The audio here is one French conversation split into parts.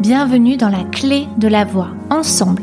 Bienvenue dans la clé de la voix. Ensemble,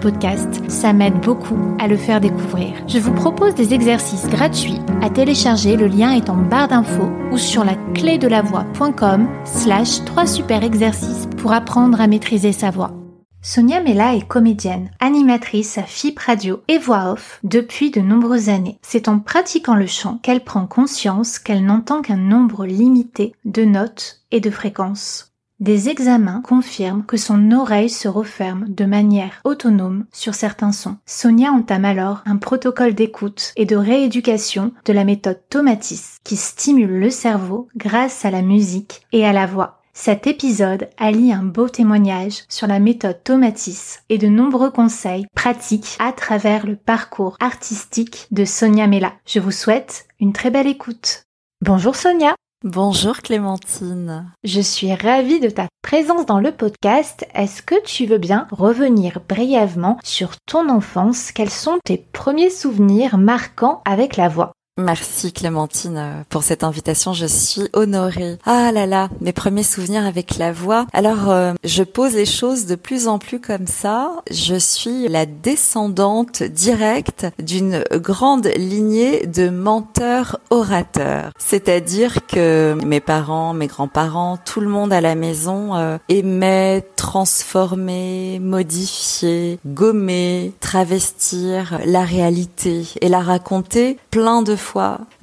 podcast. Ça m'aide beaucoup à le faire découvrir. Je vous propose des exercices gratuits à télécharger, le lien est en barre d'infos ou sur la clé de la voix.com slash 3 super exercices pour apprendre à maîtriser sa voix. Sonia Mella est comédienne, animatrice à FIP Radio et voix off depuis de nombreuses années. C'est en pratiquant le chant qu'elle prend conscience qu'elle n'entend qu'un nombre limité de notes et de fréquences. Des examens confirment que son oreille se referme de manière autonome sur certains sons. Sonia entame alors un protocole d'écoute et de rééducation de la méthode Tomatis qui stimule le cerveau grâce à la musique et à la voix. Cet épisode allie un beau témoignage sur la méthode Tomatis et de nombreux conseils pratiques à travers le parcours artistique de Sonia Mella. Je vous souhaite une très belle écoute. Bonjour Sonia Bonjour Clémentine. Je suis ravie de ta présence dans le podcast. Est-ce que tu veux bien revenir brièvement sur ton enfance? Quels sont tes premiers souvenirs marquants avec la voix? Merci Clémentine euh, pour cette invitation, je suis honorée. Ah là là, mes premiers souvenirs avec la voix. Alors, euh, je pose les choses de plus en plus comme ça. Je suis la descendante directe d'une grande lignée de menteurs orateurs. C'est-à-dire que mes parents, mes grands-parents, tout le monde à la maison euh, aimait transformer, modifier, gommer, travestir la réalité et la raconter plein de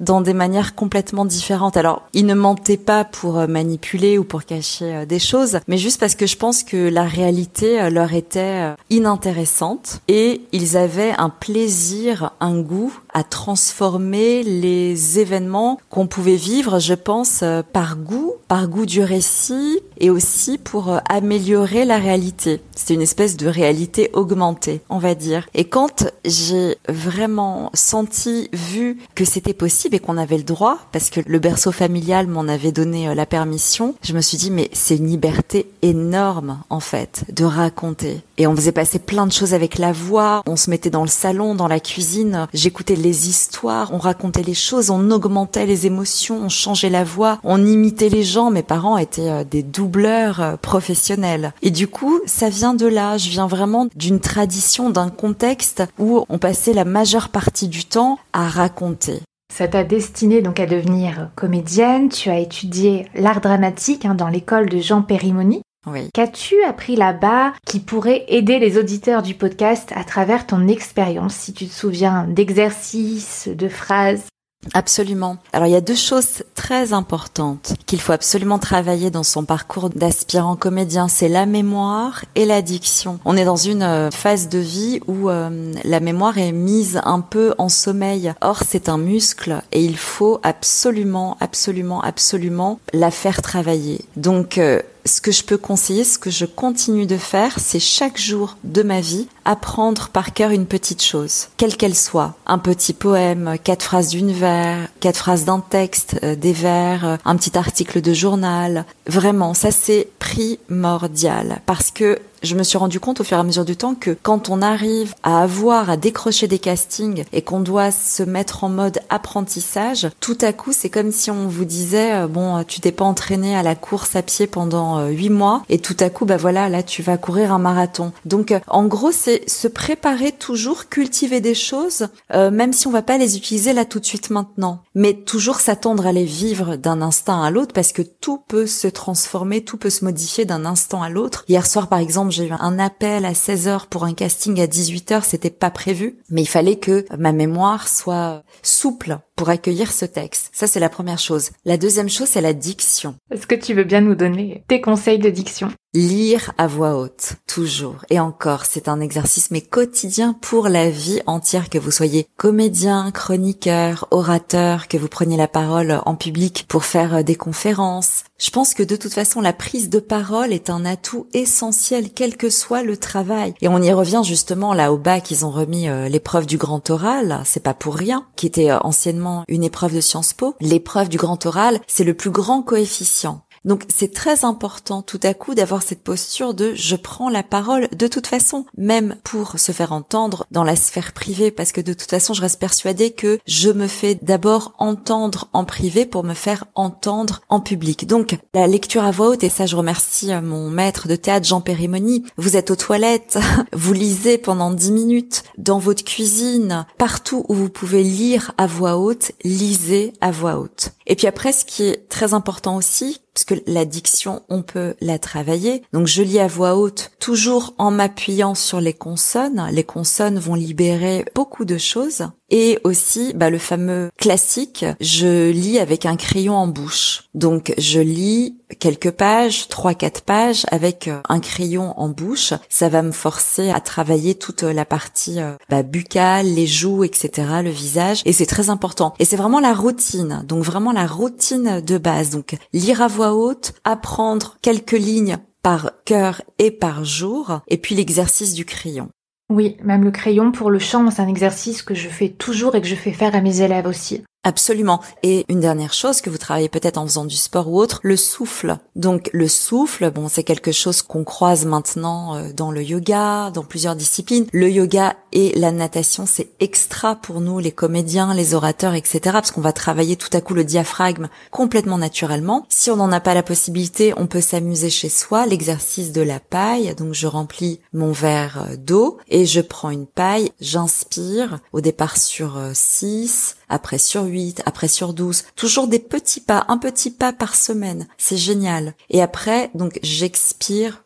dans des manières complètement différentes. Alors, ils ne mentaient pas pour euh, manipuler ou pour cacher euh, des choses, mais juste parce que je pense que la réalité euh, leur était inintéressante et ils avaient un plaisir, un goût à transformer les événements qu'on pouvait vivre, je pense, par goût, par goût du récit et aussi pour améliorer la réalité. C'est une espèce de réalité augmentée, on va dire. Et quand j'ai vraiment senti, vu que c'était possible et qu'on avait le droit, parce que le berceau familial m'en avait donné euh, la permission, je me suis dit, mais c'est une liberté énorme, en fait, de raconter. Et on faisait passer plein de choses avec la voix, on se mettait dans le salon, dans la cuisine, j'écoutais les histoires, on racontait les choses, on augmentait les émotions, on changeait la voix, on imitait les gens. Mes parents étaient euh, des doubleurs euh, professionnels. Et du coup, ça vient de là. Je viens vraiment d'une tradition, d'un contexte où on passait la majeure partie du temps à raconter. Ça t'a destiné donc à devenir comédienne, tu as étudié l'art dramatique hein, dans l'école de Jean Périmoni. Oui. Qu'as-tu appris là-bas qui pourrait aider les auditeurs du podcast à travers ton expérience, si tu te souviens d'exercices, de phrases? Absolument. Alors il y a deux choses très importantes qu'il faut absolument travailler dans son parcours d'aspirant comédien, c'est la mémoire et l'addiction. On est dans une euh, phase de vie où euh, la mémoire est mise un peu en sommeil. Or c'est un muscle et il faut absolument, absolument, absolument la faire travailler. Donc euh, ce que je peux conseiller, ce que je continue de faire, c'est chaque jour de ma vie apprendre par cœur une petite chose, quelle qu'elle soit. Un petit poème, quatre phrases d'une vers, quatre phrases d'un texte, euh, des vers, euh, un petit article de journal. Vraiment, ça c'est primordial parce que je me suis rendu compte au fur et à mesure du temps que quand on arrive à avoir, à décrocher des castings et qu'on doit se mettre en mode apprentissage, tout à coup, c'est comme si on vous disait, euh, bon, tu t'es pas entraîné à la course à pied pendant euh, huit mois et tout à coup, bah voilà, là, tu vas courir un marathon. Donc, euh, en gros, c'est se préparer toujours, cultiver des choses, même si on va pas les utiliser là tout de suite maintenant, mais toujours s'attendre à les vivre d'un instant à l'autre parce que tout peut se transformer, tout peut se modifier d'un instant à l'autre. Hier soir, par exemple, j'ai eu un appel à 16h pour un casting à 18h, c'était pas prévu, mais il fallait que ma mémoire soit souple pour accueillir ce texte. Ça, c'est la première chose. La deuxième chose, c'est la diction. Est-ce que tu veux bien nous donner tes conseils de diction? Lire à voix haute, toujours. Et encore, c'est un exercice mais quotidien pour la vie entière, que vous soyez comédien, chroniqueur, orateur, que vous preniez la parole en public pour faire euh, des conférences. Je pense que de toute façon, la prise de parole est un atout essentiel, quel que soit le travail. Et on y revient justement là au bas qu'ils ont remis euh, l'épreuve du grand oral, c'est pas pour rien, qui était euh, anciennement une épreuve de Sciences Po. L'épreuve du grand oral, c'est le plus grand coefficient. Donc c'est très important tout à coup d'avoir cette posture de je prends la parole de toute façon, même pour se faire entendre dans la sphère privée, parce que de toute façon je reste persuadée que je me fais d'abord entendre en privé pour me faire entendre en public. Donc la lecture à voix haute, et ça je remercie euh, mon maître de théâtre Jean Périmoni, vous êtes aux toilettes, vous lisez pendant dix minutes, dans votre cuisine, partout où vous pouvez lire à voix haute, lisez à voix haute. Et puis après, ce qui est très important aussi, parce que l'addiction, on peut la travailler. Donc je lis à voix haute, toujours en m'appuyant sur les consonnes. Les consonnes vont libérer beaucoup de choses. Et aussi, bah, le fameux classique, je lis avec un crayon en bouche. Donc je lis quelques pages, trois, quatre pages avec euh, un crayon en bouche. Ça va me forcer à travailler toute la partie euh, bah, buccale, les joues, etc., le visage. Et c'est très important. Et c'est vraiment la routine. Donc vraiment la routine de base. Donc lire à voix haute, apprendre quelques lignes par cœur et par jour, et puis l'exercice du crayon. Oui, même le crayon pour le chant, c'est un exercice que je fais toujours et que je fais faire à mes élèves aussi. Absolument. Et une dernière chose que vous travaillez peut-être en faisant du sport ou autre, le souffle. Donc le souffle, bon, c'est quelque chose qu'on croise maintenant euh, dans le yoga, dans plusieurs disciplines. Le yoga et la natation, c'est extra pour nous, les comédiens, les orateurs, etc. Parce qu'on va travailler tout à coup le diaphragme complètement naturellement. Si on n'en a pas la possibilité, on peut s'amuser chez soi. L'exercice de la paille. Donc je remplis mon verre d'eau et je prends une paille, j'inspire au départ sur 6, euh, après sur 8, après sur 12. Toujours des petits pas, un petit pas par semaine. C'est génial. Et après, donc, j'expire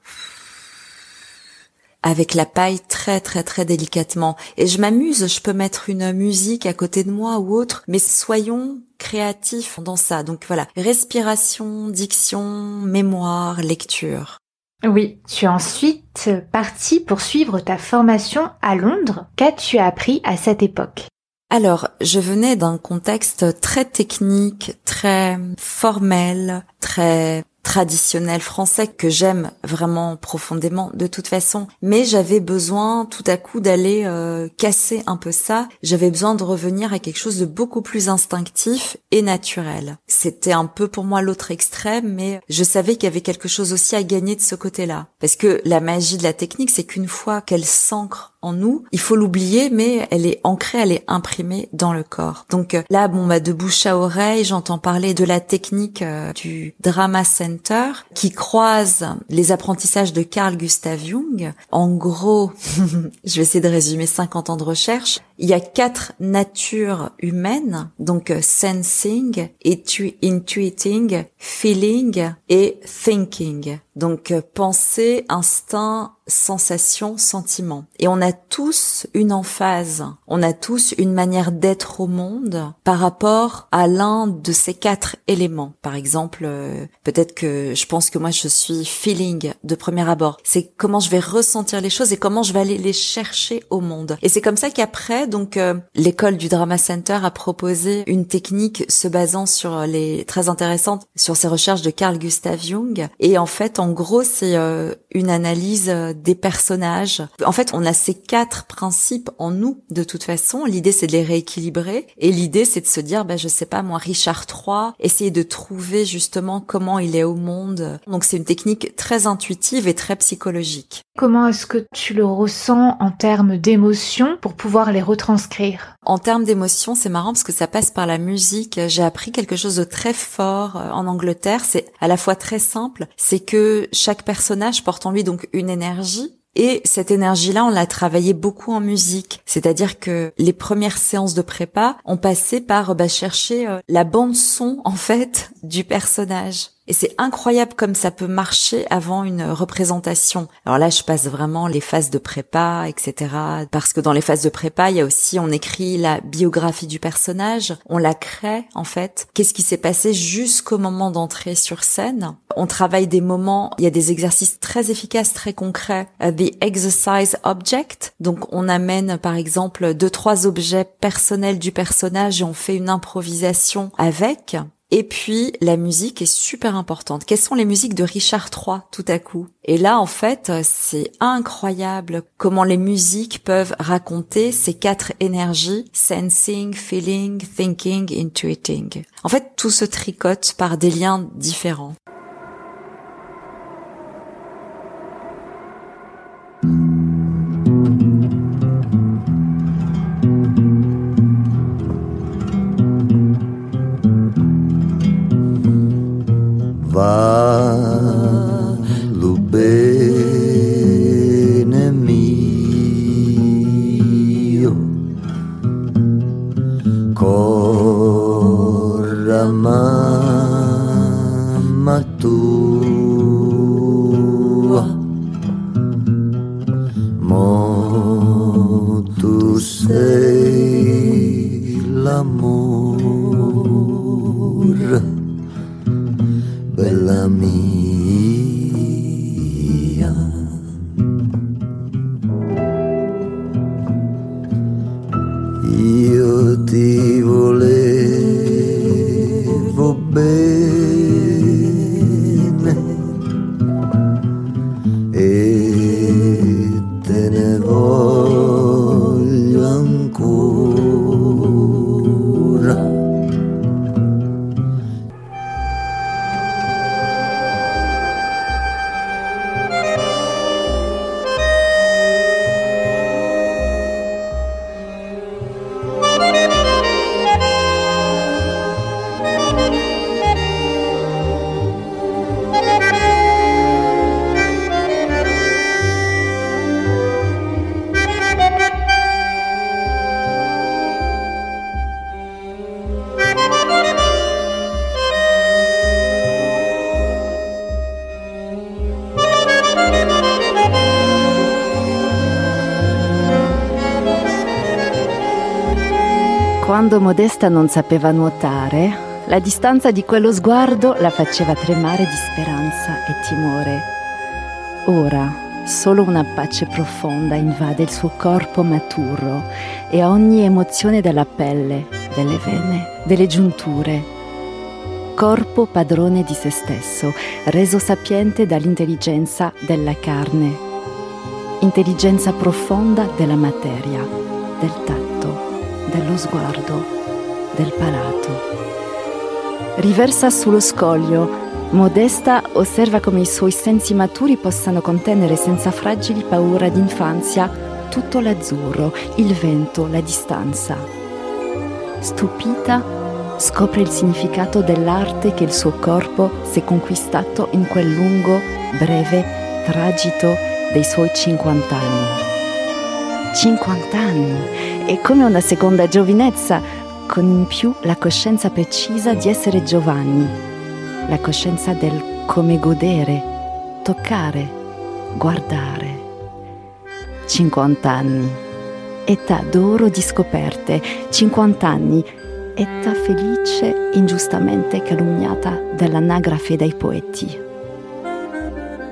avec la paille très très très délicatement. Et je m'amuse, je peux mettre une musique à côté de moi ou autre, mais soyons créatifs dans ça. Donc voilà, respiration, diction, mémoire, lecture. Oui, tu es ensuite parti pour suivre ta formation à Londres. Qu'as-tu appris à cette époque? Alors, je venais d'un contexte très technique, très formel, très traditionnel français que j'aime vraiment profondément de toute façon, mais j'avais besoin tout à coup d'aller euh, casser un peu ça, j'avais besoin de revenir à quelque chose de beaucoup plus instinctif et naturel. C'était un peu pour moi l'autre extrême, mais je savais qu'il y avait quelque chose aussi à gagner de ce côté-là. Parce que la magie de la technique, c'est qu'une fois qu'elle s'ancre en nous. Il faut l'oublier, mais elle est ancrée, elle est imprimée dans le corps. Donc euh, là, bon, bah, de bouche à oreille, j'entends parler de la technique euh, du Drama Center qui croise les apprentissages de Carl Gustav Jung. En gros, je vais essayer de résumer 50 ans de recherche. Il y a quatre natures humaines, donc euh, sensing, intuiting, feeling et thinking. Donc pensée, instinct, sensation, sentiment. Et on a tous une emphase, on a tous une manière d'être au monde par rapport à l'un de ces quatre éléments. Par exemple, euh, peut-être que je pense que moi je suis feeling de premier abord. C'est comment je vais ressentir les choses et comment je vais aller les chercher au monde. Et c'est comme ça qu'après, donc euh, l'école du Drama Center a proposé une technique se basant sur les très intéressante sur ces recherches de Carl Gustav Jung. Et en fait, gros, c'est euh, une analyse des personnages. En fait, on a ces quatre principes en nous de toute façon. L'idée, c'est de les rééquilibrer. Et l'idée, c'est de se dire, bah, je sais pas, moi, Richard III, essayer de trouver justement comment il est au monde. Donc, c'est une technique très intuitive et très psychologique. Comment est-ce que tu le ressens en termes d'émotions pour pouvoir les retranscrire? En termes d'émotions, c'est marrant parce que ça passe par la musique. J'ai appris quelque chose de très fort euh, en Angleterre. C'est à la fois très simple, c'est que chaque personnage porte en lui donc une énergie et cette énergie-là, on l'a travaillé beaucoup en musique. C'est-à-dire que les premières séances de prépa, ont passé par bah, chercher euh, la bande son en fait du personnage. Et c'est incroyable comme ça peut marcher avant une représentation. Alors là, je passe vraiment les phases de prépa, etc. Parce que dans les phases de prépa, il y a aussi, on écrit la biographie du personnage, on la crée en fait. Qu'est-ce qui s'est passé jusqu'au moment d'entrer sur scène? On travaille des moments, il y a des exercices très efficaces, très concrets. Uh, the exercise object. Donc on amène par exemple deux, trois objets personnels du personnage et on fait une improvisation avec. Et puis la musique est super importante. Quelles sont les musiques de Richard III tout à coup? Et là en fait, c'est incroyable comment les musiques peuvent raconter ces quatre énergies sensing, feeling, thinking, intuiting. En fait, tout se tricote par des liens différents. Vallo bene mio, corra mamma tua, Modesta non sapeva nuotare, la distanza di quello sguardo la faceva tremare di speranza e timore. Ora solo una pace profonda invade il suo corpo maturo e ogni emozione della pelle, delle vene, delle giunture. Corpo padrone di se stesso, reso sapiente dall'intelligenza della carne, intelligenza profonda della materia, del tatto dello sguardo, del palato. Riversa sullo scoglio, Modesta osserva come i suoi sensi maturi possano contenere senza fragili paura d'infanzia tutto l'azzurro, il vento, la distanza. Stupita, scopre il significato dell'arte che il suo corpo si è conquistato in quel lungo, breve tragito dei suoi 50 anni. 50 anni! È come una seconda giovinezza, con in più la coscienza precisa di essere Giovanni, la coscienza del come godere, toccare, guardare. 50 anni, età d'oro di scoperte, 50 anni, età felice ingiustamente calunniata dall'anagrafe dai poeti.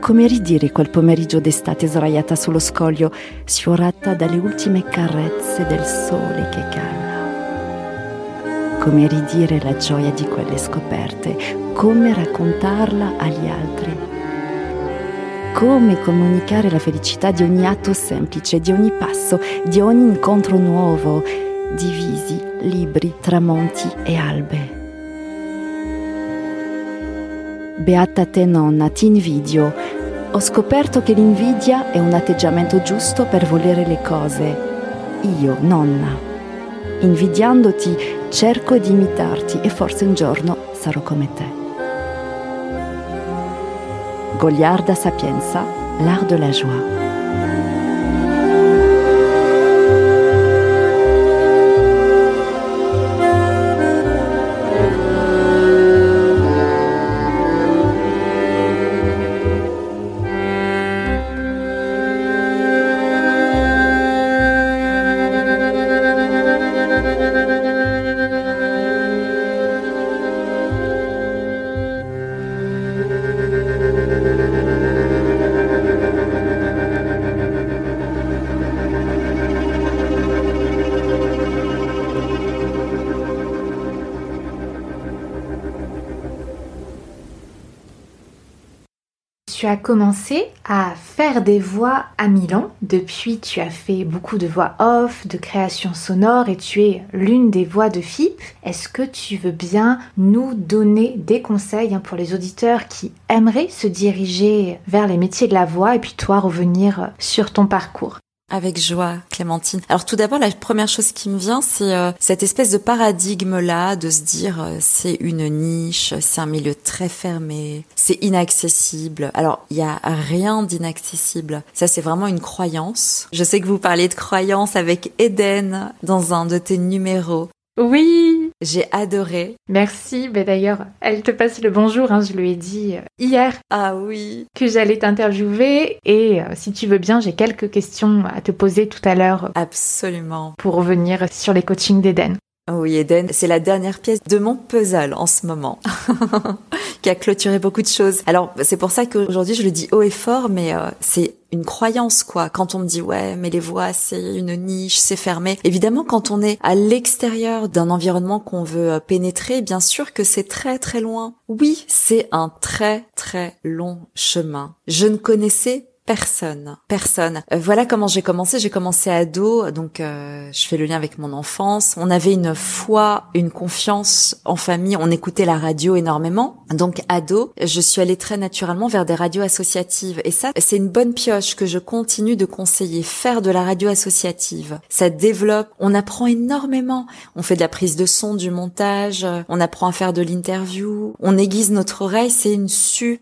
Come ridire quel pomeriggio d'estate sdraiata sullo scoglio, sfiorata dalle ultime carezze del sole che cala. Come ridire la gioia di quelle scoperte, come raccontarla agli altri. Come comunicare la felicità di ogni atto semplice, di ogni passo, di ogni incontro nuovo, di visi, libri, tramonti e albe. Beata te nonna, ti invidio. Ho scoperto che l'invidia è un atteggiamento giusto per volere le cose. Io, nonna. Invidiandoti, cerco di imitarti e forse un giorno sarò come te. Goliarda Sapienza, l'art de la joie. Commencé à faire des voix à Milan. Depuis, tu as fait beaucoup de voix off, de création sonore et tu es l'une des voix de FIP. Est-ce que tu veux bien nous donner des conseils hein, pour les auditeurs qui aimeraient se diriger vers les métiers de la voix et puis toi revenir sur ton parcours? Avec joie, Clémentine. Alors tout d'abord, la première chose qui me vient, c'est euh, cette espèce de paradigme-là, de se dire euh, c'est une niche, c'est un milieu très fermé, c'est inaccessible. Alors il y a rien d'inaccessible. Ça, c'est vraiment une croyance. Je sais que vous parlez de croyance avec Eden dans un de tes numéros. Oui, j'ai adoré. Merci. Mais d'ailleurs, elle te passe le bonjour. Hein, je lui ai dit euh, hier. Ah oui. Que j'allais t'interviewer. Et euh, si tu veux bien, j'ai quelques questions à te poser tout à l'heure. Absolument. Pour revenir sur les coachings d'Eden. Oui, Eden, c'est la dernière pièce de mon puzzle en ce moment, qui a clôturé beaucoup de choses. Alors, c'est pour ça qu'aujourd'hui, je le dis haut et fort, mais euh, c'est une croyance, quoi. Quand on me dit, ouais, mais les voix, c'est une niche, c'est fermé. Évidemment, quand on est à l'extérieur d'un environnement qu'on veut euh, pénétrer, bien sûr que c'est très, très loin. Oui, c'est un très, très long chemin. Je ne connaissais Personne, personne. Euh, voilà comment j'ai commencé. J'ai commencé ado, donc euh, je fais le lien avec mon enfance. On avait une foi, une confiance en famille. On écoutait la radio énormément. Donc ado, je suis allée très naturellement vers des radios associatives. Et ça, c'est une bonne pioche que je continue de conseiller. Faire de la radio associative, ça développe. On apprend énormément. On fait de la prise de son, du montage. On apprend à faire de l'interview. On aiguise notre oreille. C'est une super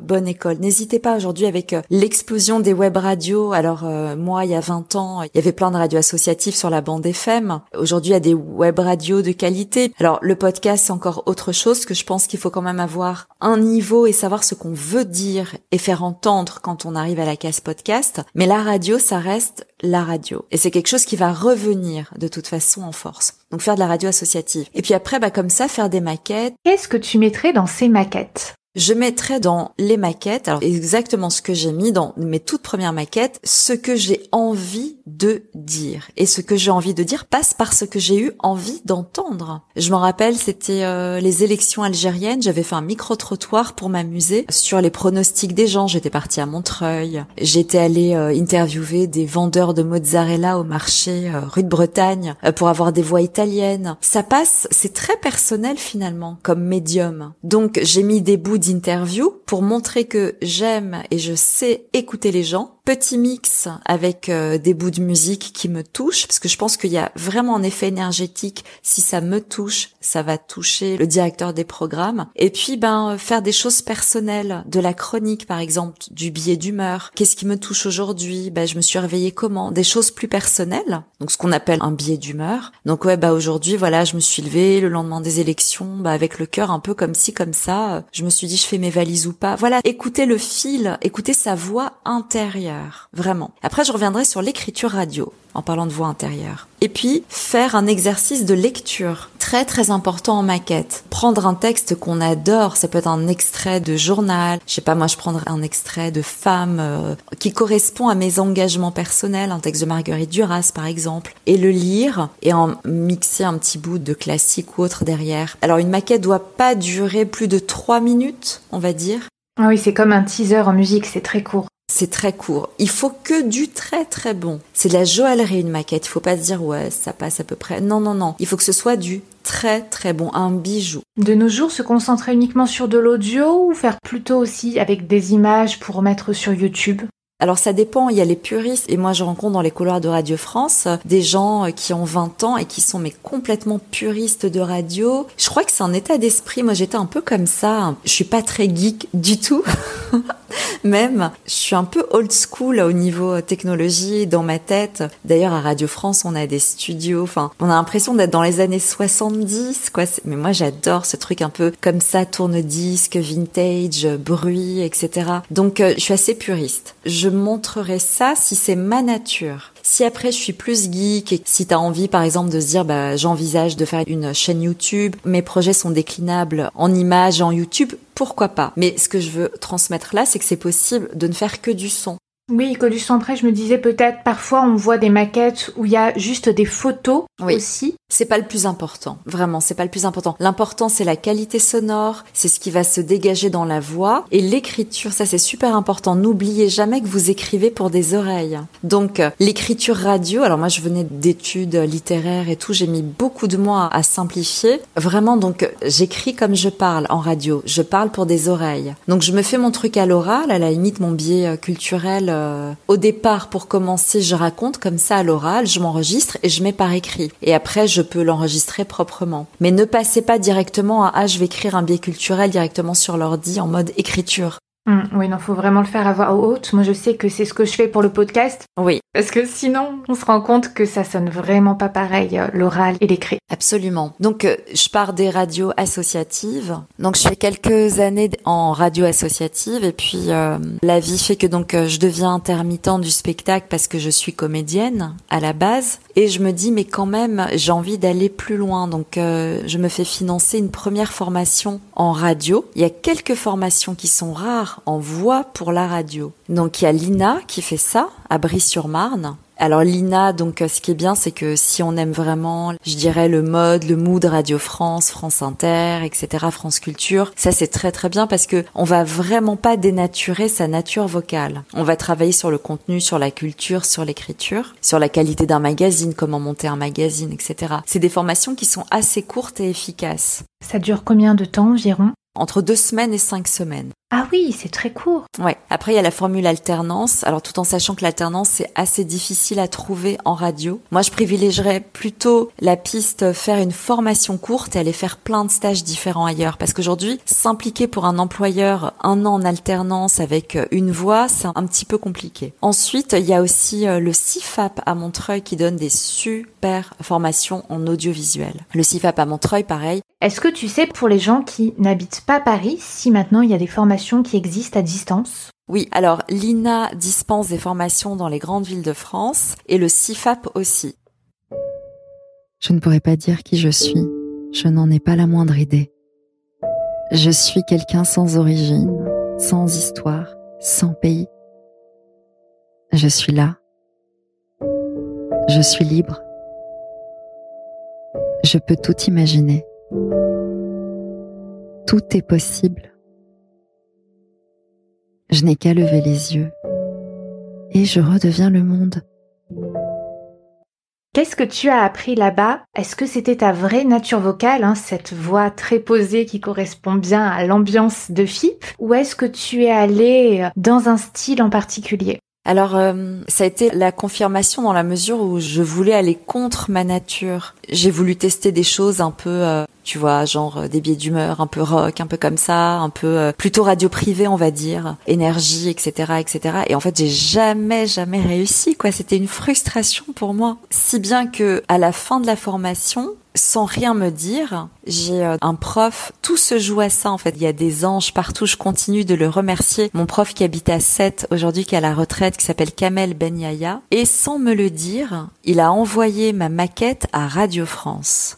bonne école. N'hésitez pas aujourd'hui avec euh, l'explosion des web radios. Alors euh, moi, il y a 20 ans, il y avait plein de radios associatives sur la bande FM. Aujourd'hui, il y a des web radios de qualité. Alors le podcast, c'est encore autre chose que je pense qu'il faut quand même avoir un niveau et savoir ce qu'on veut dire et faire entendre quand on arrive à la case podcast. Mais la radio, ça reste la radio. Et c'est quelque chose qui va revenir de toute façon en force. Donc faire de la radio associative. Et puis après, bah, comme ça, faire des maquettes. Qu'est-ce que tu mettrais dans ces maquettes? Je mettrai dans les maquettes, alors exactement ce que j'ai mis dans mes toutes premières maquettes, ce que j'ai envie de dire. Et ce que j'ai envie de dire passe par ce que j'ai eu envie d'entendre. Je m'en rappelle, c'était euh, les élections algériennes. J'avais fait un micro-trottoir pour m'amuser sur les pronostics des gens. J'étais partie à Montreuil. J'étais allée euh, interviewer des vendeurs de mozzarella au marché euh, rue de Bretagne pour avoir des voix italiennes. Ça passe, c'est très personnel finalement comme médium. Donc j'ai mis des bouts d'interview pour montrer que j'aime et je sais écouter les gens petit mix avec euh, des bouts de musique qui me touchent parce que je pense qu'il y a vraiment un effet énergétique. Si ça me touche ça va toucher le directeur des programmes. Et puis ben faire des choses personnelles de la chronique par exemple du billet d'humeur. Qu'est-ce qui me touche aujourd'hui? Ben je me suis réveillée comment? Des choses plus personnelles donc ce qu'on appelle un billet d'humeur. Donc ouais bah aujourd'hui voilà je me suis levée le lendemain des élections bah avec le cœur un peu comme ci comme ça. Je me suis dit je fais mes valises ou pas. Voilà écoutez le fil écoutez sa voix intérieure vraiment. Après, je reviendrai sur l'écriture radio en parlant de voix intérieure. Et puis, faire un exercice de lecture. Très très important en maquette. Prendre un texte qu'on adore, ça peut être un extrait de journal, je sais pas, moi je prendrais un extrait de femme euh, qui correspond à mes engagements personnels, un texte de Marguerite Duras par exemple, et le lire et en mixer un petit bout de classique ou autre derrière. Alors une maquette doit pas durer plus de trois minutes, on va dire. Ah oui, c'est comme un teaser en musique, c'est très court. C'est très court. Il faut que du très très bon. C'est de la joaillerie une maquette. Il faut pas se dire ouais ça passe à peu près. Non non non. Il faut que ce soit du très très bon, un bijou. De nos jours, se concentrer uniquement sur de l'audio ou faire plutôt aussi avec des images pour mettre sur YouTube? Alors ça dépend, il y a les puristes et moi je rencontre dans les couloirs de Radio France des gens qui ont 20 ans et qui sont mais complètement puristes de radio. Je crois que c'est un état d'esprit, moi j'étais un peu comme ça, je suis pas très geek du tout. Même, je suis un peu old school au niveau technologie dans ma tête. D'ailleurs à Radio France, on a des studios, enfin, on a l'impression d'être dans les années 70 quoi, mais moi j'adore ce truc un peu comme ça tourne-disque, vintage, bruit, etc. Donc euh, je suis assez puriste. Je montrerai ça si c'est ma nature. Si après je suis plus geek et si t'as envie par exemple de se dire bah j'envisage de faire une chaîne YouTube, mes projets sont déclinables en images en YouTube, pourquoi pas? Mais ce que je veux transmettre là, c'est que c'est possible de ne faire que du son. Oui, que du son après, je me disais peut-être parfois on voit des maquettes où il y a juste des photos aussi. C'est pas le plus important, vraiment, c'est pas le plus important. L'important c'est la qualité sonore, c'est ce qui va se dégager dans la voix et l'écriture, ça c'est super important. N'oubliez jamais que vous écrivez pour des oreilles. Donc euh, l'écriture radio, alors moi je venais d'études littéraires et tout, j'ai mis beaucoup de mois à simplifier. Vraiment donc j'écris comme je parle en radio, je parle pour des oreilles. Donc je me fais mon truc à l'oral, à la limite mon biais euh, culturel euh, au départ pour commencer, je raconte comme ça à l'oral, je m'enregistre et je mets par écrit. Et après peux l'enregistrer proprement. Mais ne passez pas directement à ah je vais écrire un biais culturel directement sur l'ordi en mode écriture. Hum, oui, non, faut vraiment le faire à voix haute. Moi, je sais que c'est ce que je fais pour le podcast. Oui. Parce que sinon, on se rend compte que ça sonne vraiment pas pareil, euh, l'oral et l'écrit. Absolument. Donc, euh, je pars des radios associatives. Donc, je fais quelques années en radio associative et puis euh, la vie fait que donc je deviens intermittent du spectacle parce que je suis comédienne à la base. Et je me dis, mais quand même, j'ai envie d'aller plus loin. Donc, euh, je me fais financer une première formation en radio. Il y a quelques formations qui sont rares en voix pour la radio. Donc, il y a Lina qui fait ça à Brie-sur-Marne. Alors Lina, donc euh, ce qui est bien, c'est que si on aime vraiment, je dirais le mode, le mood Radio France, France Inter, etc., France Culture, ça c'est très très bien parce que on va vraiment pas dénaturer sa nature vocale. On va travailler sur le contenu, sur la culture, sur l'écriture, sur la qualité d'un magazine, comment monter un magazine, etc. C'est des formations qui sont assez courtes et efficaces. Ça dure combien de temps environ? Entre deux semaines et cinq semaines. Ah oui, c'est très court. Ouais. Après, il y a la formule alternance. Alors, tout en sachant que l'alternance, c'est assez difficile à trouver en radio. Moi, je privilégierais plutôt la piste faire une formation courte et aller faire plein de stages différents ailleurs. Parce qu'aujourd'hui, s'impliquer pour un employeur un an en alternance avec une voix, c'est un petit peu compliqué. Ensuite, il y a aussi euh, le CIFAP à Montreuil qui donne des super formations en audiovisuel. Le CIFAP à Montreuil, pareil. Est-ce que tu sais pour les gens qui n'habitent pas Paris si maintenant il y a des formations qui existent à distance? Oui, alors l'INA dispense des formations dans les grandes villes de France et le CIFAP aussi. Je ne pourrais pas dire qui je suis, je n'en ai pas la moindre idée. Je suis quelqu'un sans origine, sans histoire, sans pays. Je suis là. Je suis libre. Je peux tout imaginer. Tout est possible. Je n'ai qu'à lever les yeux et je redeviens le monde. Qu'est-ce que tu as appris là-bas? Est-ce que c'était ta vraie nature vocale, hein, cette voix très posée qui correspond bien à l'ambiance de FIP Ou est-ce que tu es allé dans un style en particulier? Alors, euh, ça a été la confirmation dans la mesure où je voulais aller contre ma nature. J'ai voulu tester des choses un peu, euh, tu vois, genre euh, des biais d'humeur, un peu rock, un peu comme ça, un peu plutôt radio privée, on va dire, énergie, etc., etc. Et en fait, j'ai jamais, jamais réussi, quoi. C'était une frustration pour moi, si bien que à la fin de la formation, sans rien me dire. J'ai euh, un prof, tout se joue à ça en fait. Il y a des anges partout, je continue de le remercier. Mon prof qui habite à 7 aujourd'hui, qui est à la retraite, qui s'appelle Kamel Benyaya. Et sans me le dire, il a envoyé ma maquette à Radio France.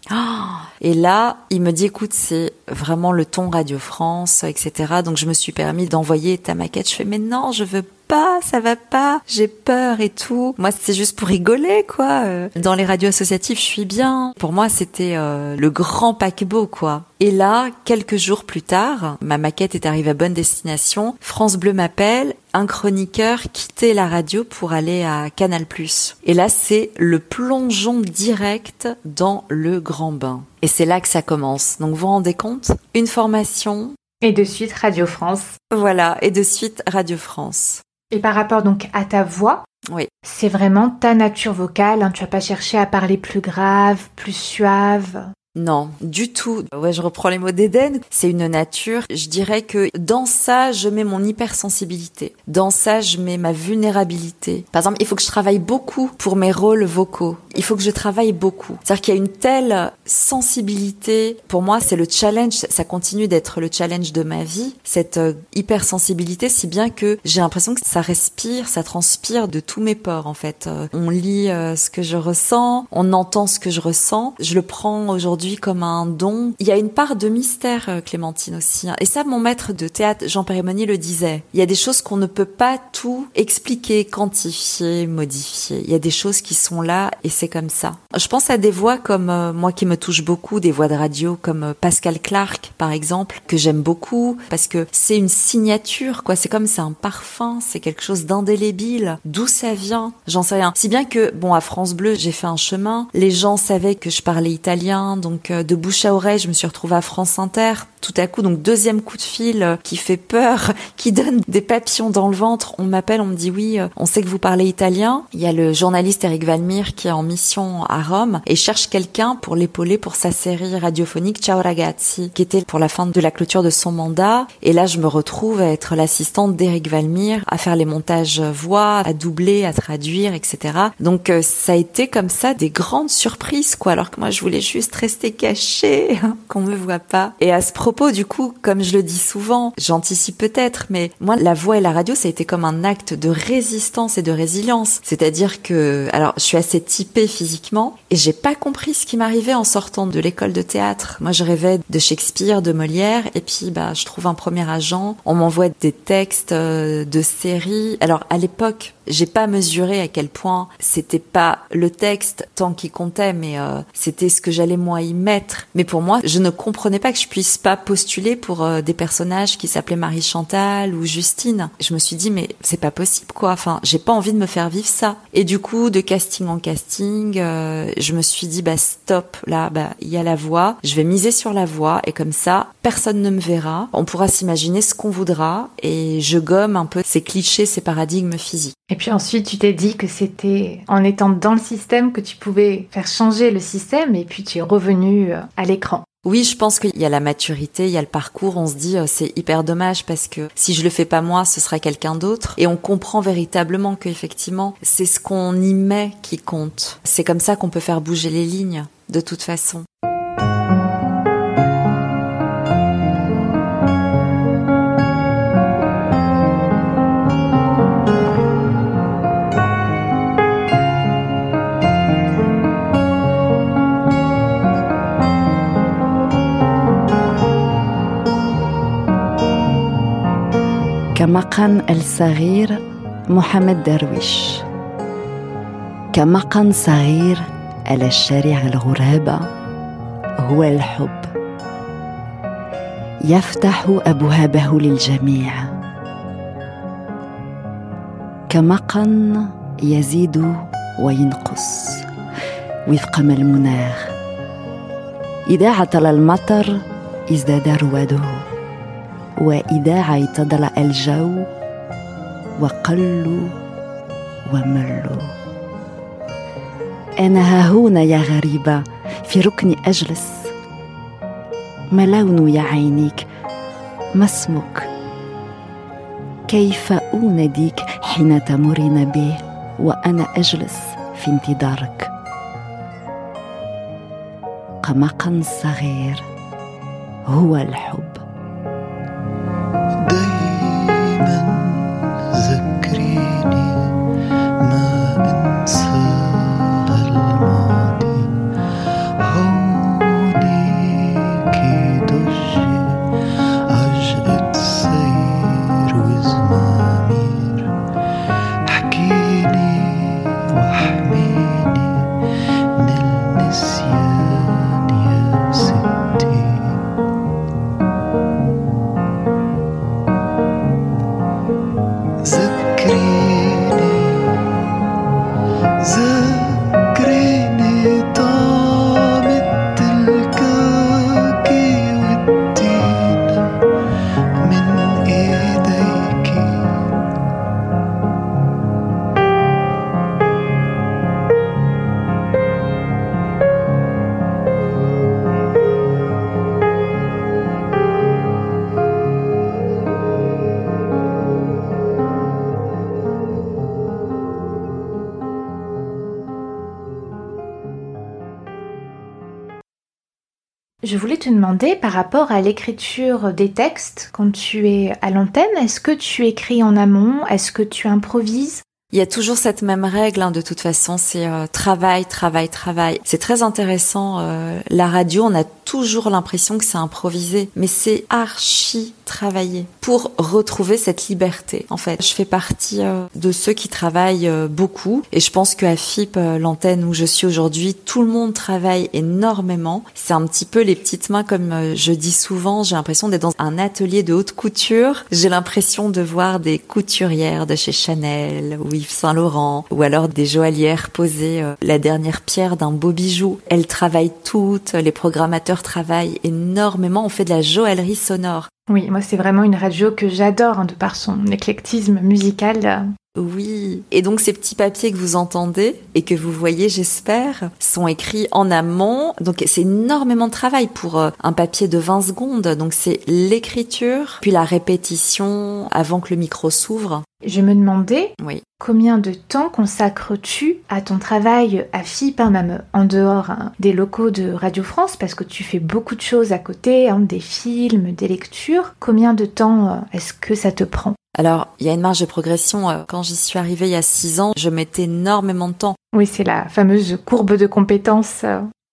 et là, il me dit, écoute, c'est vraiment le ton Radio France, etc. Donc je me suis permis d'envoyer ta maquette. Je fais, mais non, je veux pas, ça va pas, j'ai peur et tout. Moi, c'est juste pour rigoler, quoi. Euh, dans les radios associatives, je suis bien. Pour moi, c'était euh, le grand paquebot, quoi. Et là, quelques jours plus tard, ma maquette est arrivée à bonne destination. France Bleu m'appelle. Un chroniqueur quittait la radio pour aller à Canal+. Et là, c'est le plongeon direct dans le grand bain. Et c'est là que ça commence. Donc, vous vous rendez compte? Une formation. Et de suite Radio France. Voilà. Et de suite Radio France. Et par rapport donc à ta voix, oui. c'est vraiment ta nature vocale. Hein. tu vas pas cherché à parler plus grave, plus suave. Non, du tout. Ouais, je reprends les mots d'Éden. C'est une nature. Je dirais que dans ça, je mets mon hypersensibilité. Dans ça, je mets ma vulnérabilité. Par exemple, il faut que je travaille beaucoup pour mes rôles vocaux. Il faut que je travaille beaucoup. C'est-à-dire qu'il y a une telle sensibilité. Pour moi, c'est le challenge. Ça continue d'être le challenge de ma vie. Cette euh, hypersensibilité, si bien que j'ai l'impression que ça respire, ça transpire de tous mes pores, en fait. Euh, on lit euh, ce que je ressens, on entend ce que je ressens. Je le prends aujourd'hui comme un don. Il y a une part de mystère, euh, Clémentine aussi. Hein. Et ça, mon maître de théâtre, Jean Périmoni, le disait. Il y a des choses qu'on ne peut pas tout expliquer, quantifier, modifier. Il y a des choses qui sont là et c'est comme ça. Je pense à des voix comme euh, moi qui me touchent beaucoup, des voix de radio comme euh, Pascal Clark par exemple, que j'aime beaucoup parce que c'est une signature quoi, c'est comme c'est un parfum, c'est quelque chose d'indélébile. D'où ça vient? J'en sais rien. Si bien que bon à France Bleu, j'ai fait un chemin, les gens savaient que je parlais italien, donc de bouche à oreille, je me suis retrouvée à France Inter tout à coup donc deuxième coup de fil qui fait peur, qui donne des papillons dans le ventre. On m'appelle, on me dit oui, on sait que vous parlez italien. Il y a le journaliste Eric Valmir qui est en mission à Rome et cherche quelqu'un pour l'épauler pour sa série radiophonique Ciao ragazzi, qui était pour la fin de la clôture de son mandat. Et là, je me retrouve à être l'assistante d'Eric Valmir, à faire les montages voix, à doubler, à traduire, etc. Donc euh, ça a été comme ça des grandes surprises, quoi. Alors que moi, je voulais juste rester cachée, qu'on me voit pas. Et à ce propos, du coup, comme je le dis souvent, j'anticipe peut-être, mais moi, la voix et la radio, ça a été comme un acte de résistance et de résilience. C'est-à-dire que, alors, je suis assez typée physiquement et j'ai pas compris ce qui m'arrivait en sortant de l'école de théâtre. Moi, je rêvais de Shakespeare, de Molière et puis, bah, je trouve un premier agent. On m'envoie des textes euh, de séries. Alors, à l'époque, j'ai pas mesuré à quel point c'était pas le texte tant qu'il comptait, mais euh, c'était ce que j'allais moi y mettre. Mais pour moi, je ne comprenais pas que je puisse pas postuler pour euh, des personnages qui s'appelaient Marie Chantal ou Justine. Je me suis dit mais c'est pas possible quoi. Enfin, j'ai pas envie de me faire vivre ça. Et du coup, de casting en casting, euh, je me suis dit bah stop. Là, bah il y a la voix. Je vais miser sur la voix et comme ça, personne ne me verra. On pourra s'imaginer ce qu'on voudra et je gomme un peu ces clichés, ces paradigmes physiques. Et puis ensuite, tu t'es dit que c'était en étant dans le système que tu pouvais faire changer le système et puis tu es revenu euh, à l'écran. Oui, je pense qu'il y a la maturité, il y a le parcours. On se dit euh, c'est hyper dommage parce que si je le fais pas moi, ce sera quelqu'un d'autre. Et on comprend véritablement qu'effectivement, c'est ce qu'on y met qui compte. C'est comme ça qu'on peut faire bouger les lignes, de toute façon. كمقن الصغير محمد درويش. كمقن صغير على الشارع الغرابة هو الحب. يفتح أبوابه للجميع. كمقن يزيد وينقص. وفق ما المناخ. إذا عطل المطر ازداد رواده وإذا اعتدل الجو وقلوا وملوا. أنا ها هنا يا غريبة في ركن أجلس. ما لون يا عينيك؟ ما اسمك؟ كيف أناديك حين تمرين بي وأنا أجلس في انتظارك؟ قمقا صغير هو الحب. Par rapport à l'écriture des textes, quand tu es à l'antenne, est-ce que tu écris en amont? Est-ce que tu improvises? Il y a toujours cette même règle, hein, de toute façon, c'est euh, travail, travail, travail. C'est très intéressant. euh, la radio, on a toujours l'impression que c'est improvisé, mais c'est archi travaillé pour retrouver cette liberté. En fait, je fais partie euh, de ceux qui travaillent euh, beaucoup, et je pense qu'à FIP, euh, l'antenne où je suis aujourd'hui, tout le monde travaille énormément. C'est un petit peu les petites mains, comme je dis souvent. J'ai l'impression d'être dans un atelier de haute couture. J'ai l'impression de voir des couturières de chez Chanel ou Yves Saint Laurent, ou alors des joaillières poser la dernière pierre d'un beau bijou. Elles travaillent toutes, les programmateurs travaillent énormément. On fait de la joaillerie sonore. Oui, moi c'est vraiment une radio que j'adore hein, de par son éclectisme musical. Oui. Et donc ces petits papiers que vous entendez et que vous voyez, j'espère, sont écrits en amont. Donc c'est énormément de travail pour euh, un papier de 20 secondes. Donc c'est l'écriture, puis la répétition avant que le micro s'ouvre. Je me demandais Oui. combien de temps consacres-tu à ton travail à FIP, hein, même en dehors hein, des locaux de Radio France, parce que tu fais beaucoup de choses à côté, hein, des films, des lectures. Combien de temps euh, est-ce que ça te prend? Alors, il y a une marge de progression. Euh, Quand j'y suis arrivée il y a 6 ans, je mettais énormément de temps. Oui, c'est la fameuse courbe de compétences.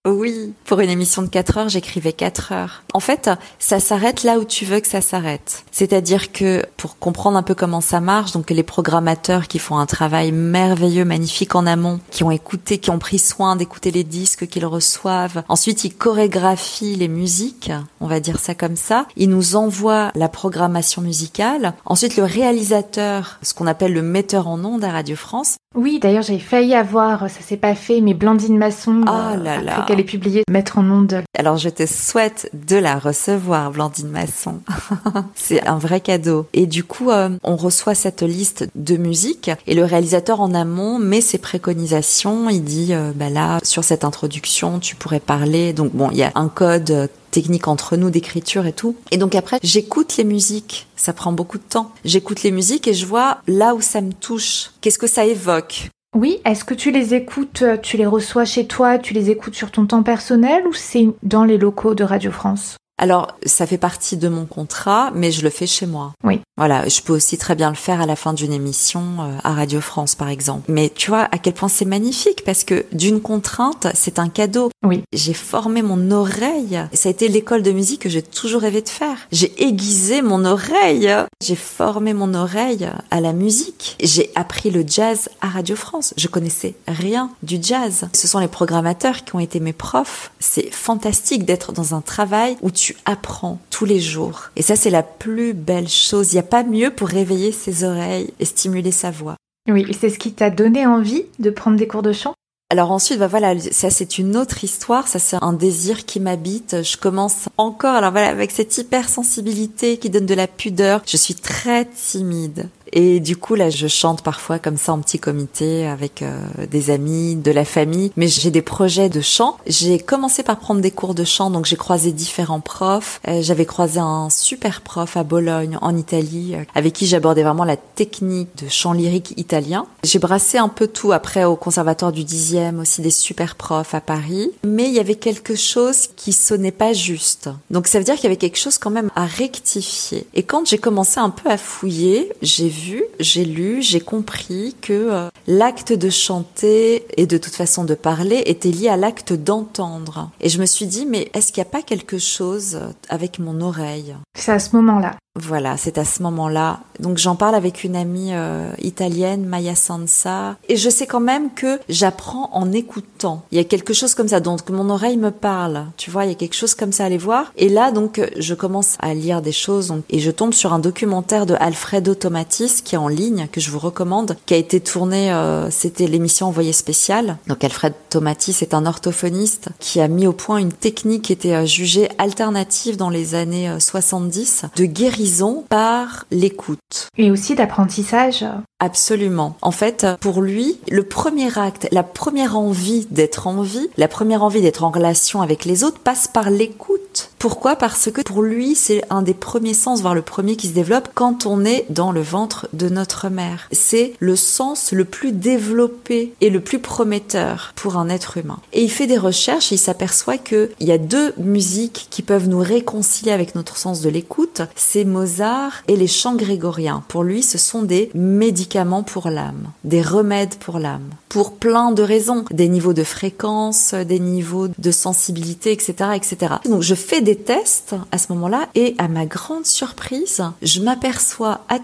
Oui, pour une émission de 4 heures, j'écrivais 4 heures. En fait, ça s'arrête là où tu veux que ça s'arrête. C'est-à-dire que pour comprendre un peu comment ça marche, donc les programmateurs qui font un travail merveilleux, magnifique en amont, qui ont écouté, qui ont pris soin d'écouter les disques qu'ils reçoivent. Ensuite, ils chorégraphient les musiques, on va dire ça comme ça. Ils nous envoient la programmation musicale. Ensuite, le réalisateur, ce qu'on appelle le metteur en ondes à Radio France, Oui, d'ailleurs, j'ai failli avoir, ça s'est pas fait, mais Blandine Masson, Ah là là. après qu'elle ait publié Mettre en onde. Alors je te souhaite de la recevoir, Blandine Masson. C'est un vrai cadeau. Et du coup, euh, on reçoit cette liste de musique et le réalisateur en amont met ses préconisations. Il dit, euh, bah là, sur cette introduction, tu pourrais parler. Donc bon, il y a un code euh, technique entre nous d'écriture et tout. Et donc après, j'écoute les musiques. Ça prend beaucoup de temps. J'écoute les musiques et je vois là où ça me touche. Qu'est-ce que ça évoque? Oui, est-ce que tu les écoutes, euh, tu les reçois chez toi, tu les écoutes sur ton temps personnel ou c'est dans les locaux de Radio France? Alors, ça fait partie de mon contrat, mais je le fais chez moi. Oui. Voilà, je peux aussi très bien le faire à la fin d'une émission euh, à Radio France, par exemple. Mais tu vois à quel point c'est magnifique, parce que d'une contrainte, c'est un cadeau. Oui. J'ai formé mon oreille. Ça a été l'école de musique que j'ai toujours rêvé de faire. J'ai aiguisé mon oreille. J'ai formé mon oreille à la musique. J'ai appris le jazz à Radio France. Je connaissais rien du jazz. Ce sont les programmateurs qui ont été mes profs. C'est fantastique d'être dans un travail où tu apprends tous les jours. Et ça, c'est la plus belle chose. Il n'y a pas mieux pour réveiller ses oreilles et stimuler sa voix. Oui, et c'est ce qui t'a donné envie de prendre des cours de chant? Alors ensuite, bah voilà, ça c'est une autre histoire, ça c'est un désir qui m'habite. Je commence encore, alors voilà, avec cette hypersensibilité qui donne de la pudeur. Je suis très timide. Et du coup, là, je chante parfois comme ça en petit comité avec euh, des amis, de la famille. Mais j'ai des projets de chant. J'ai commencé par prendre des cours de chant, donc j'ai croisé différents profs. Euh, J'avais croisé un super prof à Bologne, en Italie, euh, avec qui j'abordais vraiment la technique de chant lyrique italien. J'ai brassé un peu tout après au conservatoire du 10e, aussi des super profs à Paris. Mais il y avait quelque chose qui sonnait pas juste. Donc ça veut dire qu'il y avait quelque chose quand même à rectifier. Et quand j'ai commencé un peu à fouiller, j'ai vu, j'ai lu, j'ai compris que euh, l'acte de chanter et de toute façon de parler était lié à l'acte d'entendre. Et je me suis dit, mais est-ce qu'il n'y a pas quelque chose euh, avec mon oreille? C'est à ce moment-là. Voilà, c'est à ce moment-là. Donc j'en parle avec une amie euh, italienne, Maya Sansa, et je sais quand même que j'apprends en écoutant. Il y a quelque chose comme ça, donc mon oreille me parle. Tu vois, il y a quelque chose comme ça à aller voir. Et là, donc, je commence à lire des choses, et je tombe sur un documentaire de Alfredo Tomatis qui est en ligne, que je vous recommande, qui a été tourné, euh, c'était l'émission Envoyé spécial. Donc Alfred Tomatis est un orthophoniste qui a mis au point une technique qui était euh, jugée alternative dans les années euh, 70 de guérison par l'écoute. Et aussi d'apprentissage. Absolument. En fait, pour lui, le premier acte, la première envie d'être en vie, la première envie d'être en relation avec les autres passe par l'écoute. Pourquoi? Parce que pour lui, c'est un des premiers sens, voire le premier qui se développe quand on est dans le ventre de notre mère. C'est le sens le plus développé et le plus prometteur pour un être humain. Et il fait des recherches et il s'aperçoit qu'il y a deux musiques qui peuvent nous réconcilier avec notre sens de l'écoute. C'est Mozart et les chants grégoriens. Pour lui, ce sont des médicaments pour l'âme, des remèdes pour l'âme, pour plein de raisons, des niveaux de fréquence, des niveaux de sensibilité, etc., etc. Donc je fais des tests à ce moment-là et à ma grande surprise, je m'aperçois à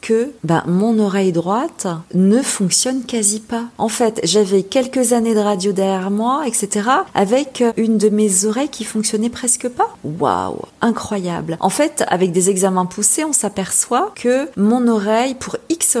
que ben, mon oreille droite ne fonctionne quasi pas. En fait, j'avais quelques années de radio derrière moi, etc., avec une de mes oreilles qui fonctionnait presque pas. Waouh, incroyable. En fait, avec des examens poussés, on s'aperçoit que mon oreille, pour X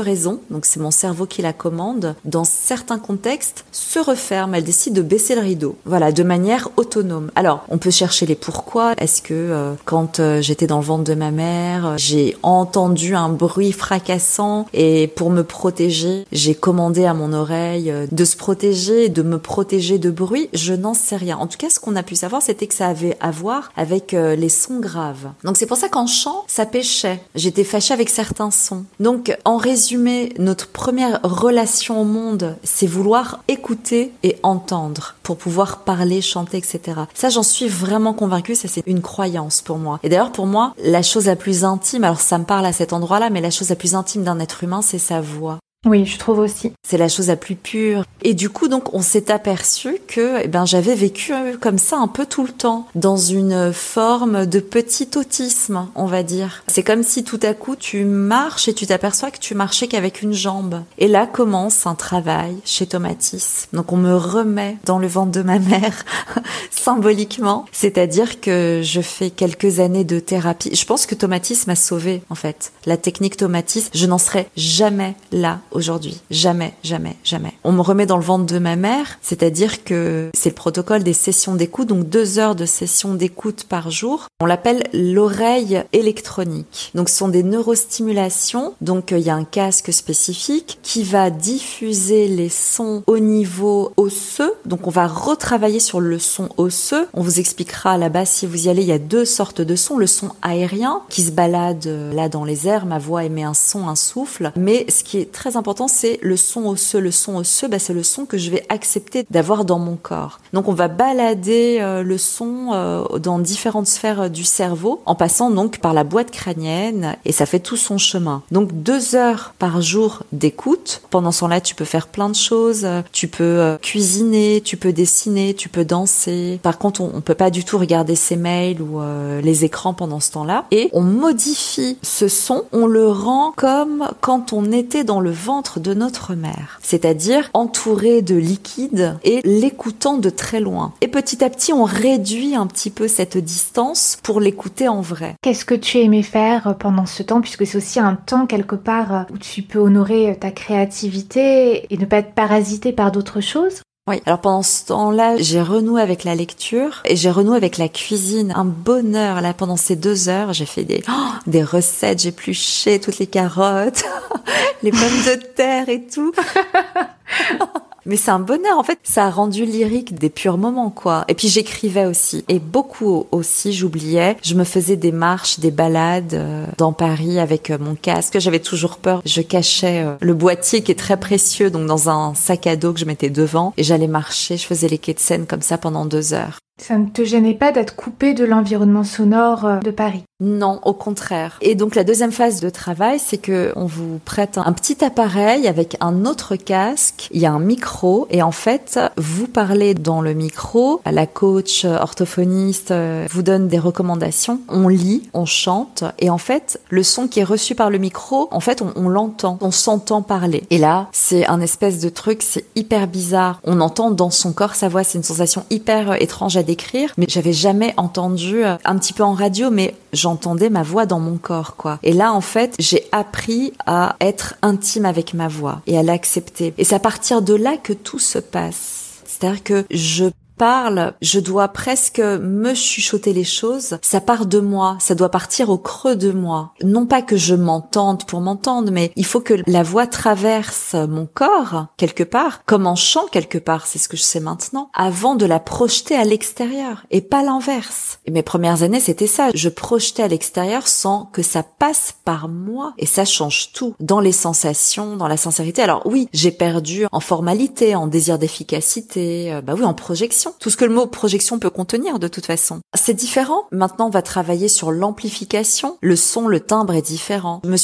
donc c'est mon cerveau qui la commande, dans certains contextes, se referme. Elle décide de baisser le rideau. Voilà, de manière autonome. Alors, on peut chercher les pourquoi. Est-ce que euh, quand euh, j'étais dans le ventre de ma mère, euh, j'ai entendu un bruit fracassant et pour me protéger, j'ai commandé à mon oreille de se protéger, de me protéger de bruit? Je n'en sais rien. En tout cas, ce qu'on a pu savoir, c'était que ça avait à voir avec les sons graves. Donc c'est pour ça qu'en chant, ça pêchait. J'étais fâchée avec certains sons. Donc en résumé, notre première relation au monde, c'est vouloir écouter et entendre pour pouvoir parler, chanter, etc. Ça, j'en suis vraiment convaincue. Ça, c'est une croyance pour moi. Et d'ailleurs, pour moi, la chose la plus intime, alors ça me parle à cet endroit-là, mais la chose la plus intime d'un être humain, c'est sa voix. Oui, je trouve aussi. C'est la chose la plus pure. Et du coup, donc, on s'est aperçu que, eh ben, j'avais vécu euh, comme ça un peu tout le temps, dans une forme de petit autisme, on va dire. C'est comme si tout à coup tu marches et tu t'aperçois que tu marchais qu'avec une jambe. Et là commence un travail chez Tomatis. Donc, on me remet dans le ventre de ma mère, symboliquement. C'est-à-dire que je fais quelques années de thérapie. Je pense que Tomatis m'a sauvée, en fait. La technique Tomatis, je n'en serais jamais là aujourd'hui. Jamais, jamais, jamais. On me remet dans le ventre de ma mère, c'est-à-dire que c'est le protocole des sessions d'écoute, donc deux heures de sessions d'écoute par jour. On l'appelle l'oreille électronique. Donc ce sont des neurostimulations, donc euh, il y a un casque spécifique qui va diffuser les sons au niveau osseux. Donc on va retravailler sur le son osseux. On vous expliquera là-bas si vous y allez, il y a deux sortes de sons. Le son aérien qui se balade euh, là dans les airs, ma voix émet un son, un souffle. Mais ce qui est très important, c'est le son osseux. Le son osseux, bah, c'est le son que je vais accepter d'avoir dans mon corps. Donc on va balader euh, le son euh, dans différentes sphères euh, du cerveau en passant donc par la boîte crânienne et ça fait tout son chemin. Donc deux heures par jour d'écoute. Pendant ce temps-là, tu peux faire plein de choses. Tu peux cuisiner, tu peux dessiner, tu peux danser. Par contre, on, on peut pas du tout regarder ses mails ou les écrans pendant ce temps-là. Et on modifie ce son, on le rend comme quand on était dans le ventre de notre mère, c'est-à-dire entouré de liquide et l'écoutant de très loin. Et petit à petit, on réduit un petit peu cette distance pour l'écouter en vrai. Qu'est-ce que tu aimais faire pendant ce temps, puisque c'est aussi un temps quelque part où tu peux honorer ta créativité et ne pas être parasité par d'autres choses? Oui, alors pendant ce temps-là, j'ai renoué avec la lecture et j'ai renoué avec la cuisine. Un bonheur là pendant ces deux heures, j'ai fait des oh, des recettes, j'ai épluché toutes les carottes, les pommes de terre et tout. Mais c'est un bonheur, en fait. Ça a rendu lyrique des purs moments, quoi. Et puis j'écrivais aussi. Et beaucoup aussi, j'oubliais. Je me faisais des marches, des balades euh, dans Paris avec euh, mon casque. J'avais toujours peur. Je cachais euh, le boîtier qui est très précieux, donc dans un sac à dos que je mettais devant. Et j'allais marcher. Je faisais les quais de Seine comme ça pendant deux heures. Ça ne te gênait pas d'être coupé de l'environnement sonore de Paris? Non, au contraire. Et donc la deuxième phase de travail, c'est que on vous prête un petit appareil avec un autre casque, il y a un micro et en fait, vous parlez dans le micro, la coach orthophoniste euh, vous donne des recommandations, on lit, on chante et en fait, le son qui est reçu par le micro, en fait, on, l'entend, on s'entend parler. Et là, c'est un espèce de truc, c'est hyper bizarre. On entend dans son corps sa voix, c'est une sensation hyper euh, étrange à décrire, mais j'avais jamais entendu euh, un petit peu en radio mais j'entendais ma voix dans mon corps, quoi. Et là, en fait, j'ai appris à être intime avec ma voix et à l'accepter. Et c'est à partir de là que tout se passe. C'est-à-dire que je parle, je dois presque me chuchoter les choses. Ça part de moi, ça doit partir au creux de moi. Non pas que je m'entende pour m'entendre, mais il faut que la voix traverse mon corps quelque part, comme en chant quelque part, c'est ce que je sais maintenant, avant de la projeter à l'extérieur et pas l'inverse. Et mes premières années, c'était ça. Je projetais à l'extérieur sans que ça passe par moi. Et ça change tout dans les sensations, dans la sincérité. Alors oui, j'ai perdu en formalité, en désir d'efficacité, euh, bah oui, en projection tout ce que le mot projection peut contenir de toute façon. C'est différent. Maintenant, on va travailler sur l'amplification. Le son, le timbre est différent. Je me